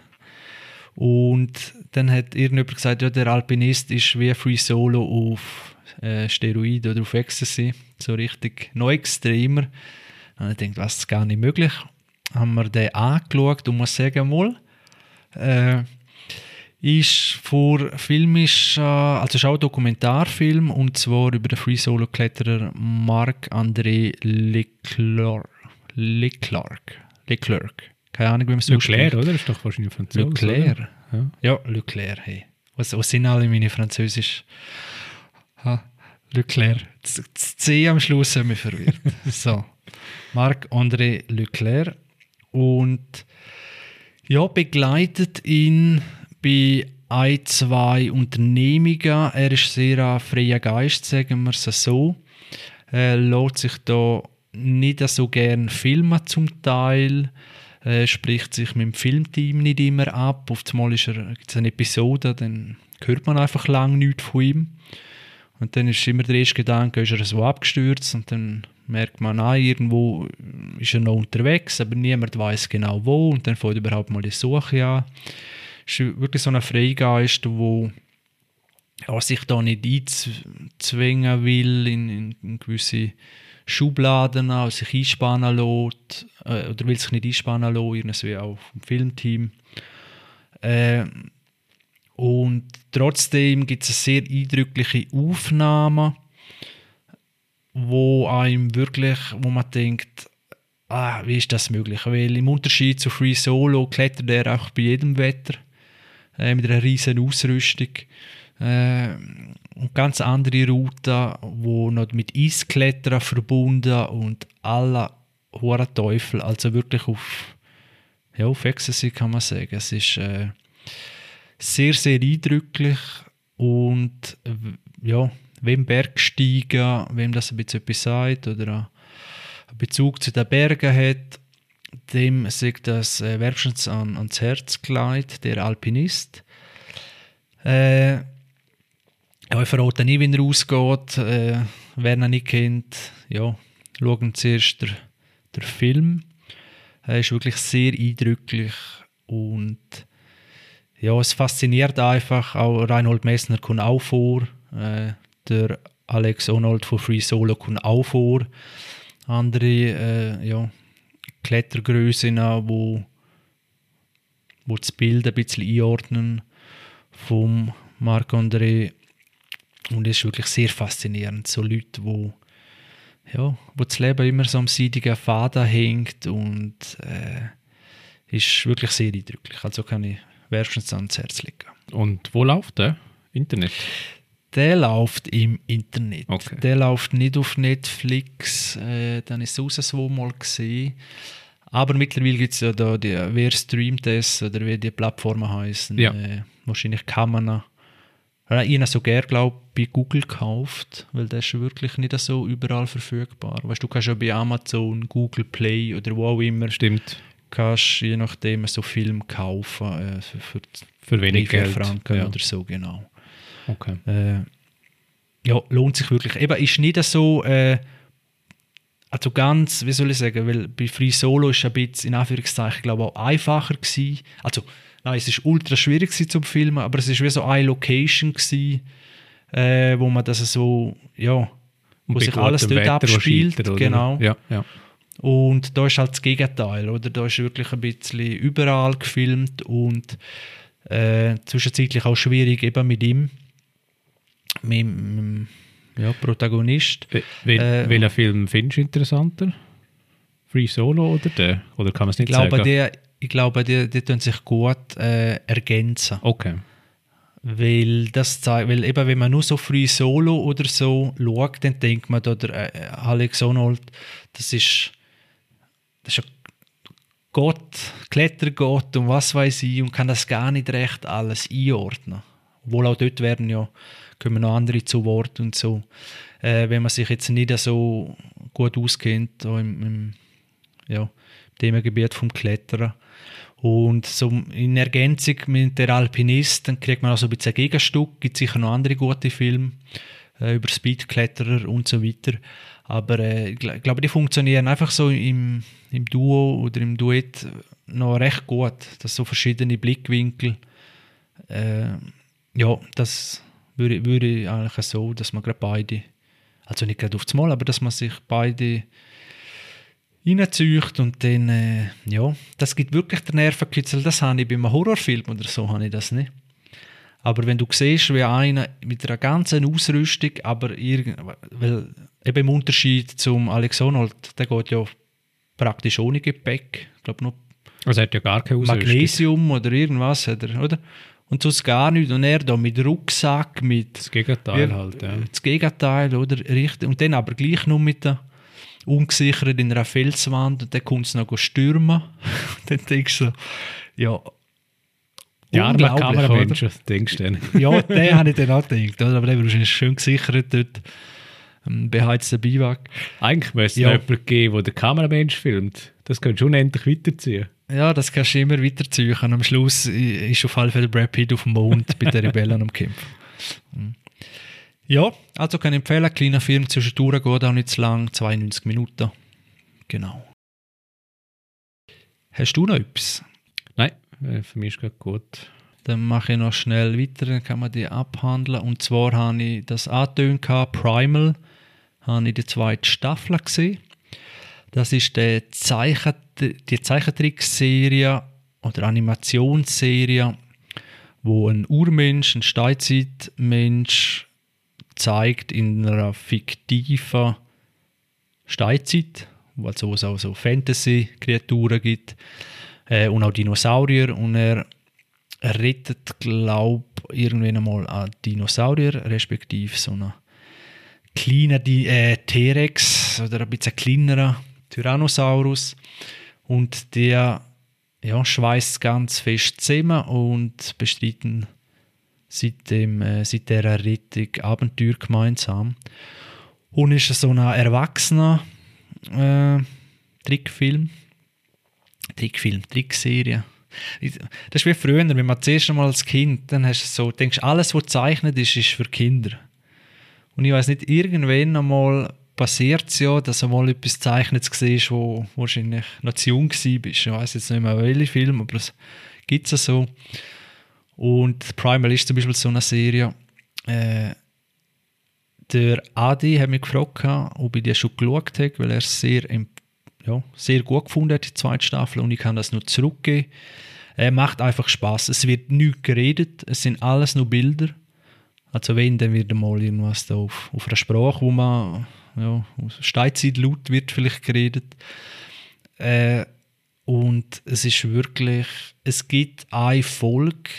Und dann hat irgendjemand gesagt, ja, der Alpinist ist wie Free Solo auf äh, Steroid oder auf Ecstasy, so richtig noch extremer. Und ich denke, was ist gar nicht möglich. Haben wir den angeschaut und muss sagen, mal, äh, ist vor filmisch, äh, also ist auch ein Dokumentarfilm und zwar über den Free Solo Kletterer Marc-André Leclerc. Leclerc. Leclerc. Keine Ahnung, wie man es Leclerc, oder? Das ist doch wahrscheinlich Französisch. Leclerc. Ja. ja, Leclerc. Hey. Was, was sind alle meine Französisch? Ha, Leclerc. Das C am Schluss hat mich verwirrt. <laughs> so. Marc-André Leclerc. Und ja, begleitet ihn bei ein, zwei Unternehmungen. Er ist sehr ein freier Geist, sagen wir es so. Er lässt sich da nicht so gern filmen zum Teil äh, spricht sich mit dem Filmteam nicht immer ab. Auf einmal ist er, gibt es eine Episode, dann hört man einfach lange nichts von ihm. Und dann ist immer der erste Gedanke, ist er so abgestürzt und dann merkt man, nein, irgendwo ist er noch unterwegs, aber niemand weiß genau wo und dann fängt überhaupt mal die Suche an. Es ist wirklich so ein Freigeist, der ja, sich da nicht einzwingen will in, in, in gewisse Schubladen an, sich einspannen lässt, äh, oder will sich nicht einspannen lassen, irgendwie auch vom Filmteam. Äh, und trotzdem gibt es sehr eindrückliche Aufnahme, wo einem wirklich, wo man denkt, ah, wie ist das möglich? Weil im Unterschied zu Free Solo klettert er auch bei jedem Wetter äh, mit einer riesen Ausrüstung. Äh, und ganz andere Routen, wo noch mit Eisklettern verbunden und alle hohen Teufel, also wirklich auf, ja, auf Ecstasy kann man sagen. Es ist äh, sehr, sehr eindrücklich und ja, wem Bergsteigen, wem das ein bisschen etwas sagt oder einen Bezug zu den Bergen hat, dem sagt das äh, wärmstens an, ans Herz gelegt, der Alpinist. Äh, ja, ich verrate nie, wie er ausgeht. Äh, wer ihn nicht kennt, ja, schauen zuerst der, der Film. Er ist wirklich sehr eindrücklich und ja, es fasziniert einfach. Auch Reinhold Messner kommt auch vor. Äh, der Alex Onold von Free Solo kommt auch vor. Andere äh, ja, Klettergrößen, wo, wo das Bild ein bisschen einordnen vom Marc-André und es ist wirklich sehr faszinierend. So Leute, wo, ja, wo das Leben immer so am seidigen Faden hängt und äh, ist wirklich sehr eindrücklich. Also kann ich wärmstens ans Herz legen. Und wo läuft der? Internet? Der läuft im Internet. Okay. Der läuft nicht auf Netflix. Äh, dann ist es so mal gesehen. Aber mittlerweile gibt es ja da die, wer streamt das oder wie die Plattformen heißen. Ja. Äh, wahrscheinlich kann man ja, ich habe so gerne, glaube bei Google gekauft, weil das ist wirklich nicht so überall verfügbar. Weißt du, kannst ja bei Amazon, Google Play oder wo auch immer. Stimmt. Kannst je nachdem so Film kaufen äh, für, für, für wenig Geld. Franken ja. oder so, genau. Okay. Äh, ja, lohnt sich wirklich. Eben, ist nicht so, äh, also ganz, wie soll ich sagen, weil bei Free Solo ist ein bisschen, in Anführungszeichen, glaube ich, auch einfacher gewesen. Also, Nein, es war ultra schwierig zum Filmen, aber es war wie so eine Location, gewesen, äh, wo man das so, ja, wo sich alles dort Wetter abspielt. Genau. Ja, ja. Und da ist halt das Gegenteil, oder? Da ist wirklich ein bisschen überall gefilmt und Äh, zwischenzeitlich auch schwierig eben mit ihm, mit dem ja, Protagonist. Wel Äh, welcher Film findest du interessanter? Free Solo oder der? Oder kann man es Ich nicht glaube, sagen? die, ich glaube, die, die tun sich gut äh, ergänzen. okay. Weil das zeigt, weil eben wenn man nur so früh Solo oder so schaut, dann denkt man, oder äh, Alex Honnold, das ist, das ist ein Gott, Klettergott und was weiß ich und kann das gar nicht recht alles einordnen. Obwohl auch dort werden ja, kommen noch andere zu Wort und so. Äh, wenn man sich jetzt nicht so gut auskennt auch im, im ja, Themengebiet vom Klettern. Und so in Ergänzung mit der Alpinist, dann kriegt man auch so ein bisschen ein Gegenstück. Gibt sicher noch andere gute Filme äh, über Speedkletterer und so weiter. Aber äh, ich gl- ich glaube, die funktionieren einfach so im, im Duo oder im Duett noch recht gut. Das so verschiedene Blickwinkel. Äh, ja, das würde, würde ich eigentlich so, dass man gerade beide, also nicht gerade aufs Mal, aber dass man sich beide reinzieht und dann, äh, ja, das gibt wirklich den Nervenkitzel. Das habe ich bei einem Horrorfilm oder so, habe ich das nicht. Aber wenn du siehst, wie einer mit einer ganzen Ausrüstung, aber irgend, weil eben im Unterschied zum Alex Honnold, der geht ja praktisch ohne Gepäck. Ich glaube nur Also er hat ja gar keine Ausrüstung. Magnesium oder irgendwas, hat er, oder? Und sonst gar nichts. Und er da mit Rucksack, mit Das Gegenteil wie- halt, ja. das Gegenteil, oder? Richtig. Und dann aber gleich nur mit der ungesichert in einer Felswand und dann kommt es noch stürmen. und <laughs> dann denkst du ja, Die armen unglaublich, Kameramenschen, denkst du dann. Ja, den habe ich dann auch gedacht, oder? aber der war wahrscheinlich schön gesichert dort, am beheizten Biwak. Eigentlich müsste es Ja. jemanden geben, der den Kameramensch filmt. Das könntest du unendlich weiterziehen. Ja, das kannst du immer weiterziehen. Am Schluss ist auf alle Fälle Brad Pitt auf dem Mond bei den <laughs> Rebellen am Kämpfen. Ja, also kann ich empfehlen, kleiner Film zwischendurch geht auch nicht zu lang, 92 Minuten. Genau. Hast du noch etwas? Nein, äh, für mich ist gerade gut. Dann mache ich noch schnell weiter, dann kann man die abhandeln. Und zwar habe ich das angetönt, Primal, habe ich die zweite Staffel gesehen. Das ist die, Zeichen, die Zeichentrickserie oder Animationsserie, wo ein Urmensch, ein Steinzeitmensch zeigt in einer fiktiven Steinzeit, wo also es auch so Fantasy-Kreaturen gibt äh, und auch Dinosaurier und er rettet, glaube ich, irgendwann einmal einen Dinosaurier, respektive so einen kleinen äh, T-Rex oder ein bisschen kleinerer Tyrannosaurus. Und der ja, schweißt ganz fest zusammen und bestreiten seit, dem, äh, seit dieser Rettung Abenteuer gemeinsam. Und ist so ein erwachsener äh, Trickfilm. Trickfilm, Trickserie. Das ist wie früher, wenn man zuerst einmal als Kind, dann hast du so, denkst, alles, was gezeichnet ist, ist für Kinder. Und ich weiß nicht, irgendwann einmal passiert es ja, dass du mal etwas Zeichnetes siehst, wo wahrscheinlich noch zu jung warst. Ich weiß jetzt nicht mehr, welcher Film, aber es gibt es so. Und Primal ist zum Beispiel so eine Serie. Äh, der Adi hat mich gefragt, ob ich die schon geschaut habe, weil er es sehr, ja, sehr gut gefunden hat, die zweite Staffel, und ich kann das nur zurückgeben. Er macht einfach Spaß. Es wird nichts geredet, es sind alles nur Bilder. Also wenn, dann wird mal irgendwas da auf, auf einer Sprache, wo man, ja, Steinzeit laut wird vielleicht geredet. Äh, und es ist wirklich, es gibt eine Folge,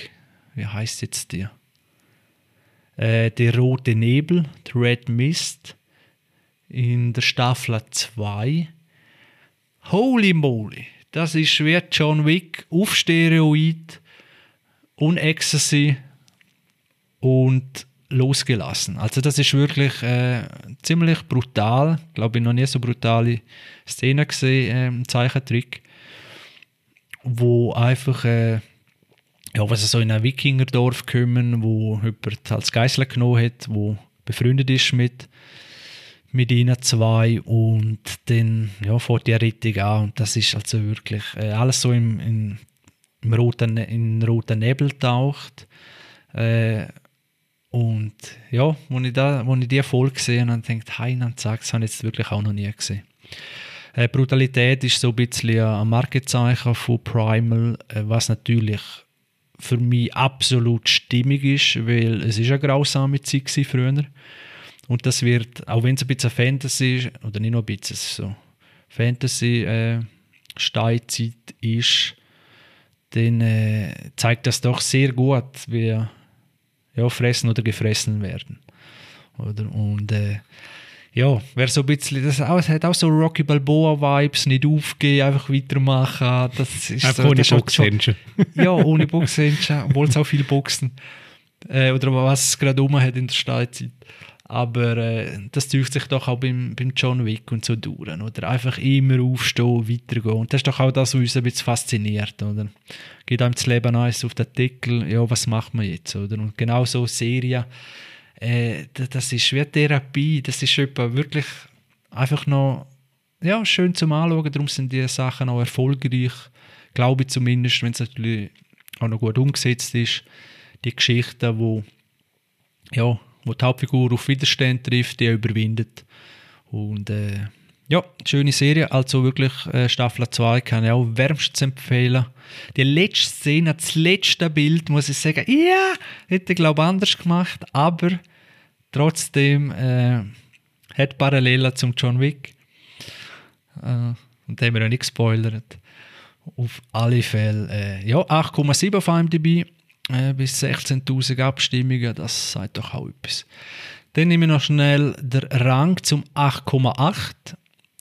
wie heißt jetzt die? Äh, der rote Nebel, The Red Mist, in der Staffel 2. Holy moly, das ist wie John Wick auf Steroid und Ecstasy und losgelassen. Also das ist wirklich äh, ziemlich brutal. Ich glaube, ich noch nie so brutale Szenen gesehen äh, im Zeichentrick, wo einfach äh, ja, was so in ein Wikingerdorf kommen, wo jemand als Geisel genommen hat, wo befreundet ist mit mit ihnen zwei und dann ja, fährt die Rettung an und das ist also wirklich äh, alles so im, im, im roten, in roten Nebel taucht äh, und ja, als ich, da, als ich die Folge gesehen habe, denkt Heinan sagt, das habe ich jetzt wirklich auch noch nie gesehen. Äh, Brutalität ist so ein bisschen ein Markenzeichen von Primal, äh, was natürlich für mich absolut stimmig ist, weil es ist eine grausame Zeit gewesen früher. Und das wird, auch wenn es ein bisschen Fantasy ist, oder nicht nur ein bisschen, so Fantasy äh, Steinzeit ist, dann äh, zeigt das doch sehr gut, wie ja, fressen oder gefressen werden. Oder? Und äh, ja, wäre so ein bisschen, das auch, hat auch so Rocky Balboa-Vibes, nicht aufgeben, einfach weitermachen. Das ist Einfach so, ohne Boxhändchen. <laughs> Ja, ohne Boxhändchen, obwohl es auch viel Boxen äh, oder was es gerade rum hat in der Steinzeit. Aber äh, das zieht sich doch auch beim, beim John Wick und so durch. Oder einfach immer aufstehen, weitergehen. Und das ist doch auch das, was uns ein bisschen fasziniert. Oder? Geht einem das Leben eins auf den Deckel, ja, was macht man jetzt? Oder? Und genau so Serien, äh, das, ist wie Therapie. Das ist etwa wirklich einfach noch ja, schön zum Anschauen. Darum sind die Sachen auch erfolgreich, glaube ich zumindest, wenn es natürlich auch noch gut umgesetzt ist. Die Geschichten, wo, ja, wo die Hauptfigur auf Widerstand trifft, die er überwindet. Und äh, ja, schöne Serie. Also wirklich äh, Staffel 2 kann ich auch wärmstens empfehlen. Die letzte Szene, das letzte Bild, muss ich sagen, ja, hätte ich glaube anders gemacht, aber trotzdem äh, hat Parallelen zum John Wick. Äh, und haben wir ja nicht gespoilert. Auf alle Fälle, äh, ja, 8,7 auf IMDb äh, bis 16.000 Abstimmungen, das sagt doch auch etwas. Dann nehmen wir noch schnell den Rang zum 8,8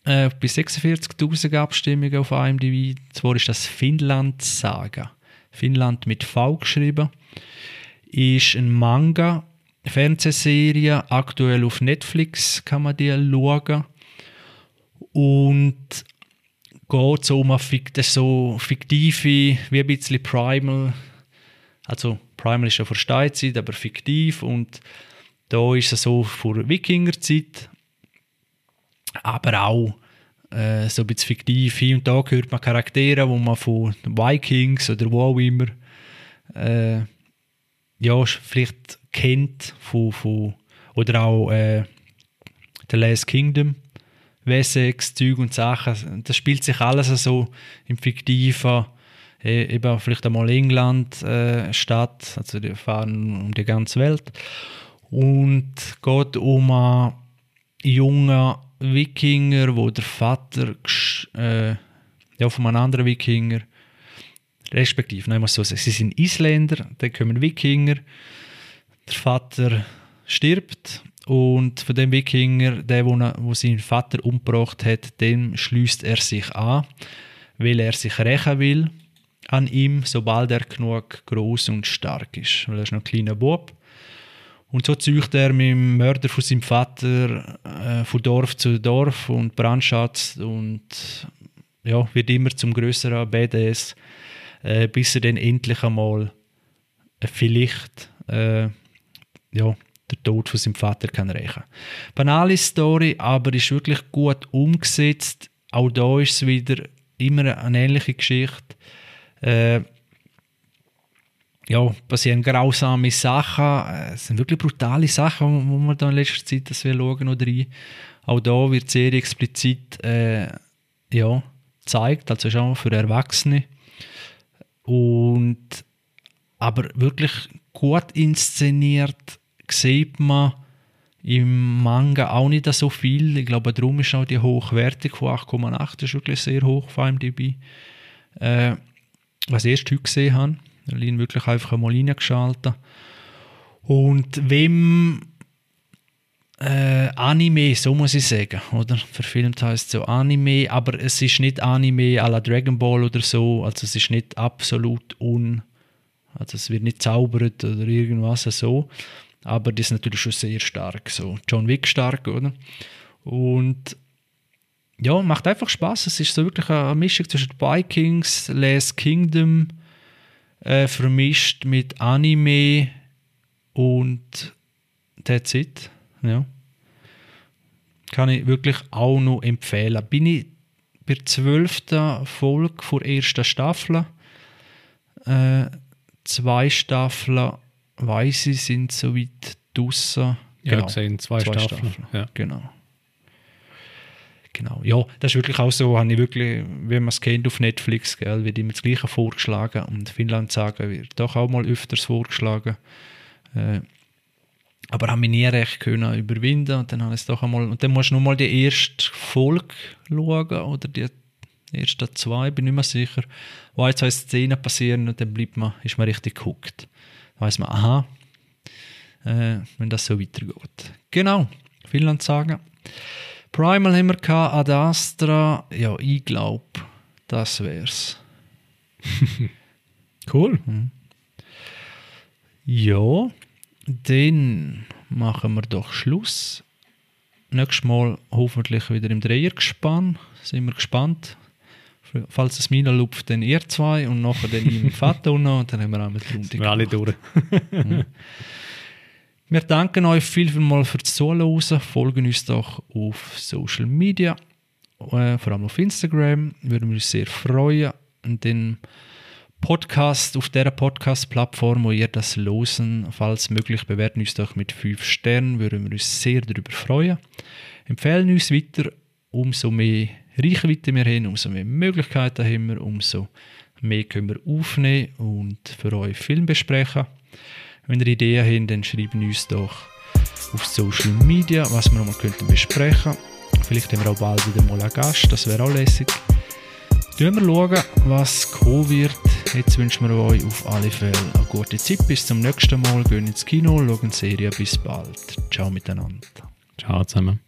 äh, bis 46.000 Abstimmungen auf IMDb. Zwar ist das Finnland Saga. Finnland mit V geschrieben. Ist ein Manga, Fernsehserie, aktuell auf Netflix kann man die schauen. Und geht so um eine so fiktive, wie ein bisschen Primal. Also Primal ist ja vor Steinzeit, aber fiktiv. Und da ist es so vor Wikingerzeit. Aber auch äh, so ein bisschen fiktiv. Hier und da hört man Charaktere, wo man von Vikings oder wo auch immer äh, ja, vielleicht kennt von, von oder auch äh, The Last Kingdom, Wessex, Zeug und Sachen. Das spielt sich alles so im fiktiven, äh, eben vielleicht einmal England äh, statt, also die fahren um die ganze Welt und geht um einen jungen Wikinger, wo der Vater äh, ja, von einem anderen Wikinger respektive, nein, muss so sagen, sie sind Isländer, dann kommen Wikinger, der Vater stirbt und von dem Wikinger, der, wo, wo seinen Vater umgebracht hat, dem schließt er sich an, weil er sich rächen will an ihm, sobald er genug groß und stark ist, weil er ist noch ein kleiner Bub. Und so zieht er mit dem Mörder von seinem Vater äh, von Dorf zu Dorf und brandschatzt und ja, wird immer zum größeren Badass, äh, bis er dann endlich einmal äh, vielleicht äh, ja, der Tod von seinem Vater kann rächen. Banale Story, aber ist wirklich gut umgesetzt. Auch da ist es wieder immer eine ähnliche Geschichte. Ja, passieren grausame Sachen. Äh, Es sind wirklich brutale Sachen, wo man da in letzter Zeit das will schauen oder rein. Auch da wird sehr explizit äh, ja, gezeigt, also auch für Erwachsene. Und aber wirklich gut inszeniert sieht man im Manga auch nicht so viel. Ich glaube, darum ist auch die Hochwertung von 8,8 Das ist wirklich sehr hoch auf IMDb. Äh, was ich erst heute gesehen habe. Ich ihn wirklich einfach einmal reingeschaltet. Und wem äh, Anime, so muss ich sagen, oder? Verfilmt heißt so Anime, aber es ist nicht Anime à la Dragon Ball oder so, also es ist nicht absolut un, also es wird nicht zaubert oder irgendwas so, aber das ist natürlich schon sehr stark, so John Wick stark, oder? Und ja, macht einfach Spaß. Es ist so wirklich eine Mischung zwischen Vikings, Last Kingdom, äh, vermischt mit Anime und that's it. Ja. Kann ich wirklich auch noch empfehlen. Bin ich bei der zwölften Folge der ersten Staffel. Äh, zwei Staffeln, weiß ich, sind soweit draussen. Ja, gesehen, zwei, Staffeln. Ja. Genau. Genau. Ja, das ist wirklich auch so, habe ich wirklich, wie man es kennt auf Netflix, gell, wird immer das Gleiche vorgeschlagen und Finnland sagen wird doch auch mal öfters vorgeschlagen. Äh, aber habe mich nie recht können überwinden und dann habe es doch einmal, und dann musst du nur mal die erste Folge schauen oder die ersten zwei, bin ich nicht mehr sicher, wo ein, zwei Szenen passieren und dann bleibt man, ist man richtig geguckt. Dann weiss man, aha, äh, wenn das so weitergeht. Genau, Finnland sagen. Primal haben wir gehabt, Ad Astra, ja, ich glaube, das wär's. <laughs> Cool. Ja, dann machen wir doch Schluss. Nächstes Mal hoffentlich wieder im Dreiergespann. Sind wir gespannt. Falls es mir lupft, dann ihr zwei und nachher dann mit Vater noch und dann haben wir auch mit Runde Sind wir alle durch. <laughs> Wir danken euch viel, viel mal fürs Zuhören. Folgen uns doch auf Social Media, äh, vor allem auf Instagram. Würden wir uns sehr freuen. Und den Podcast auf der Podcast-Plattform, wo ihr das losen, falls möglich, bewerten uns doch mit 5 Sternen. Würden wir uns sehr darüber freuen. Empfehlen uns weiter, umso mehr Reichweite wir haben, umso mehr Möglichkeiten haben wir, umso mehr können wir aufnehmen und für euch Film besprechen. Wenn ihr Ideen habt, dann schreibt uns doch auf Social Media, was wir noch mal könnten besprechen. Vielleicht haben wir auch bald wieder mal einen Gast, das wäre auch lässig. Schauen wir schauen, was kommen wird. Jetzt wünschen wir euch auf alle Fälle eine gute Zeit. Bis zum nächsten Mal. Gehen ins Kino, schauen Serie. Bis bald. Ciao miteinander. Ciao zusammen.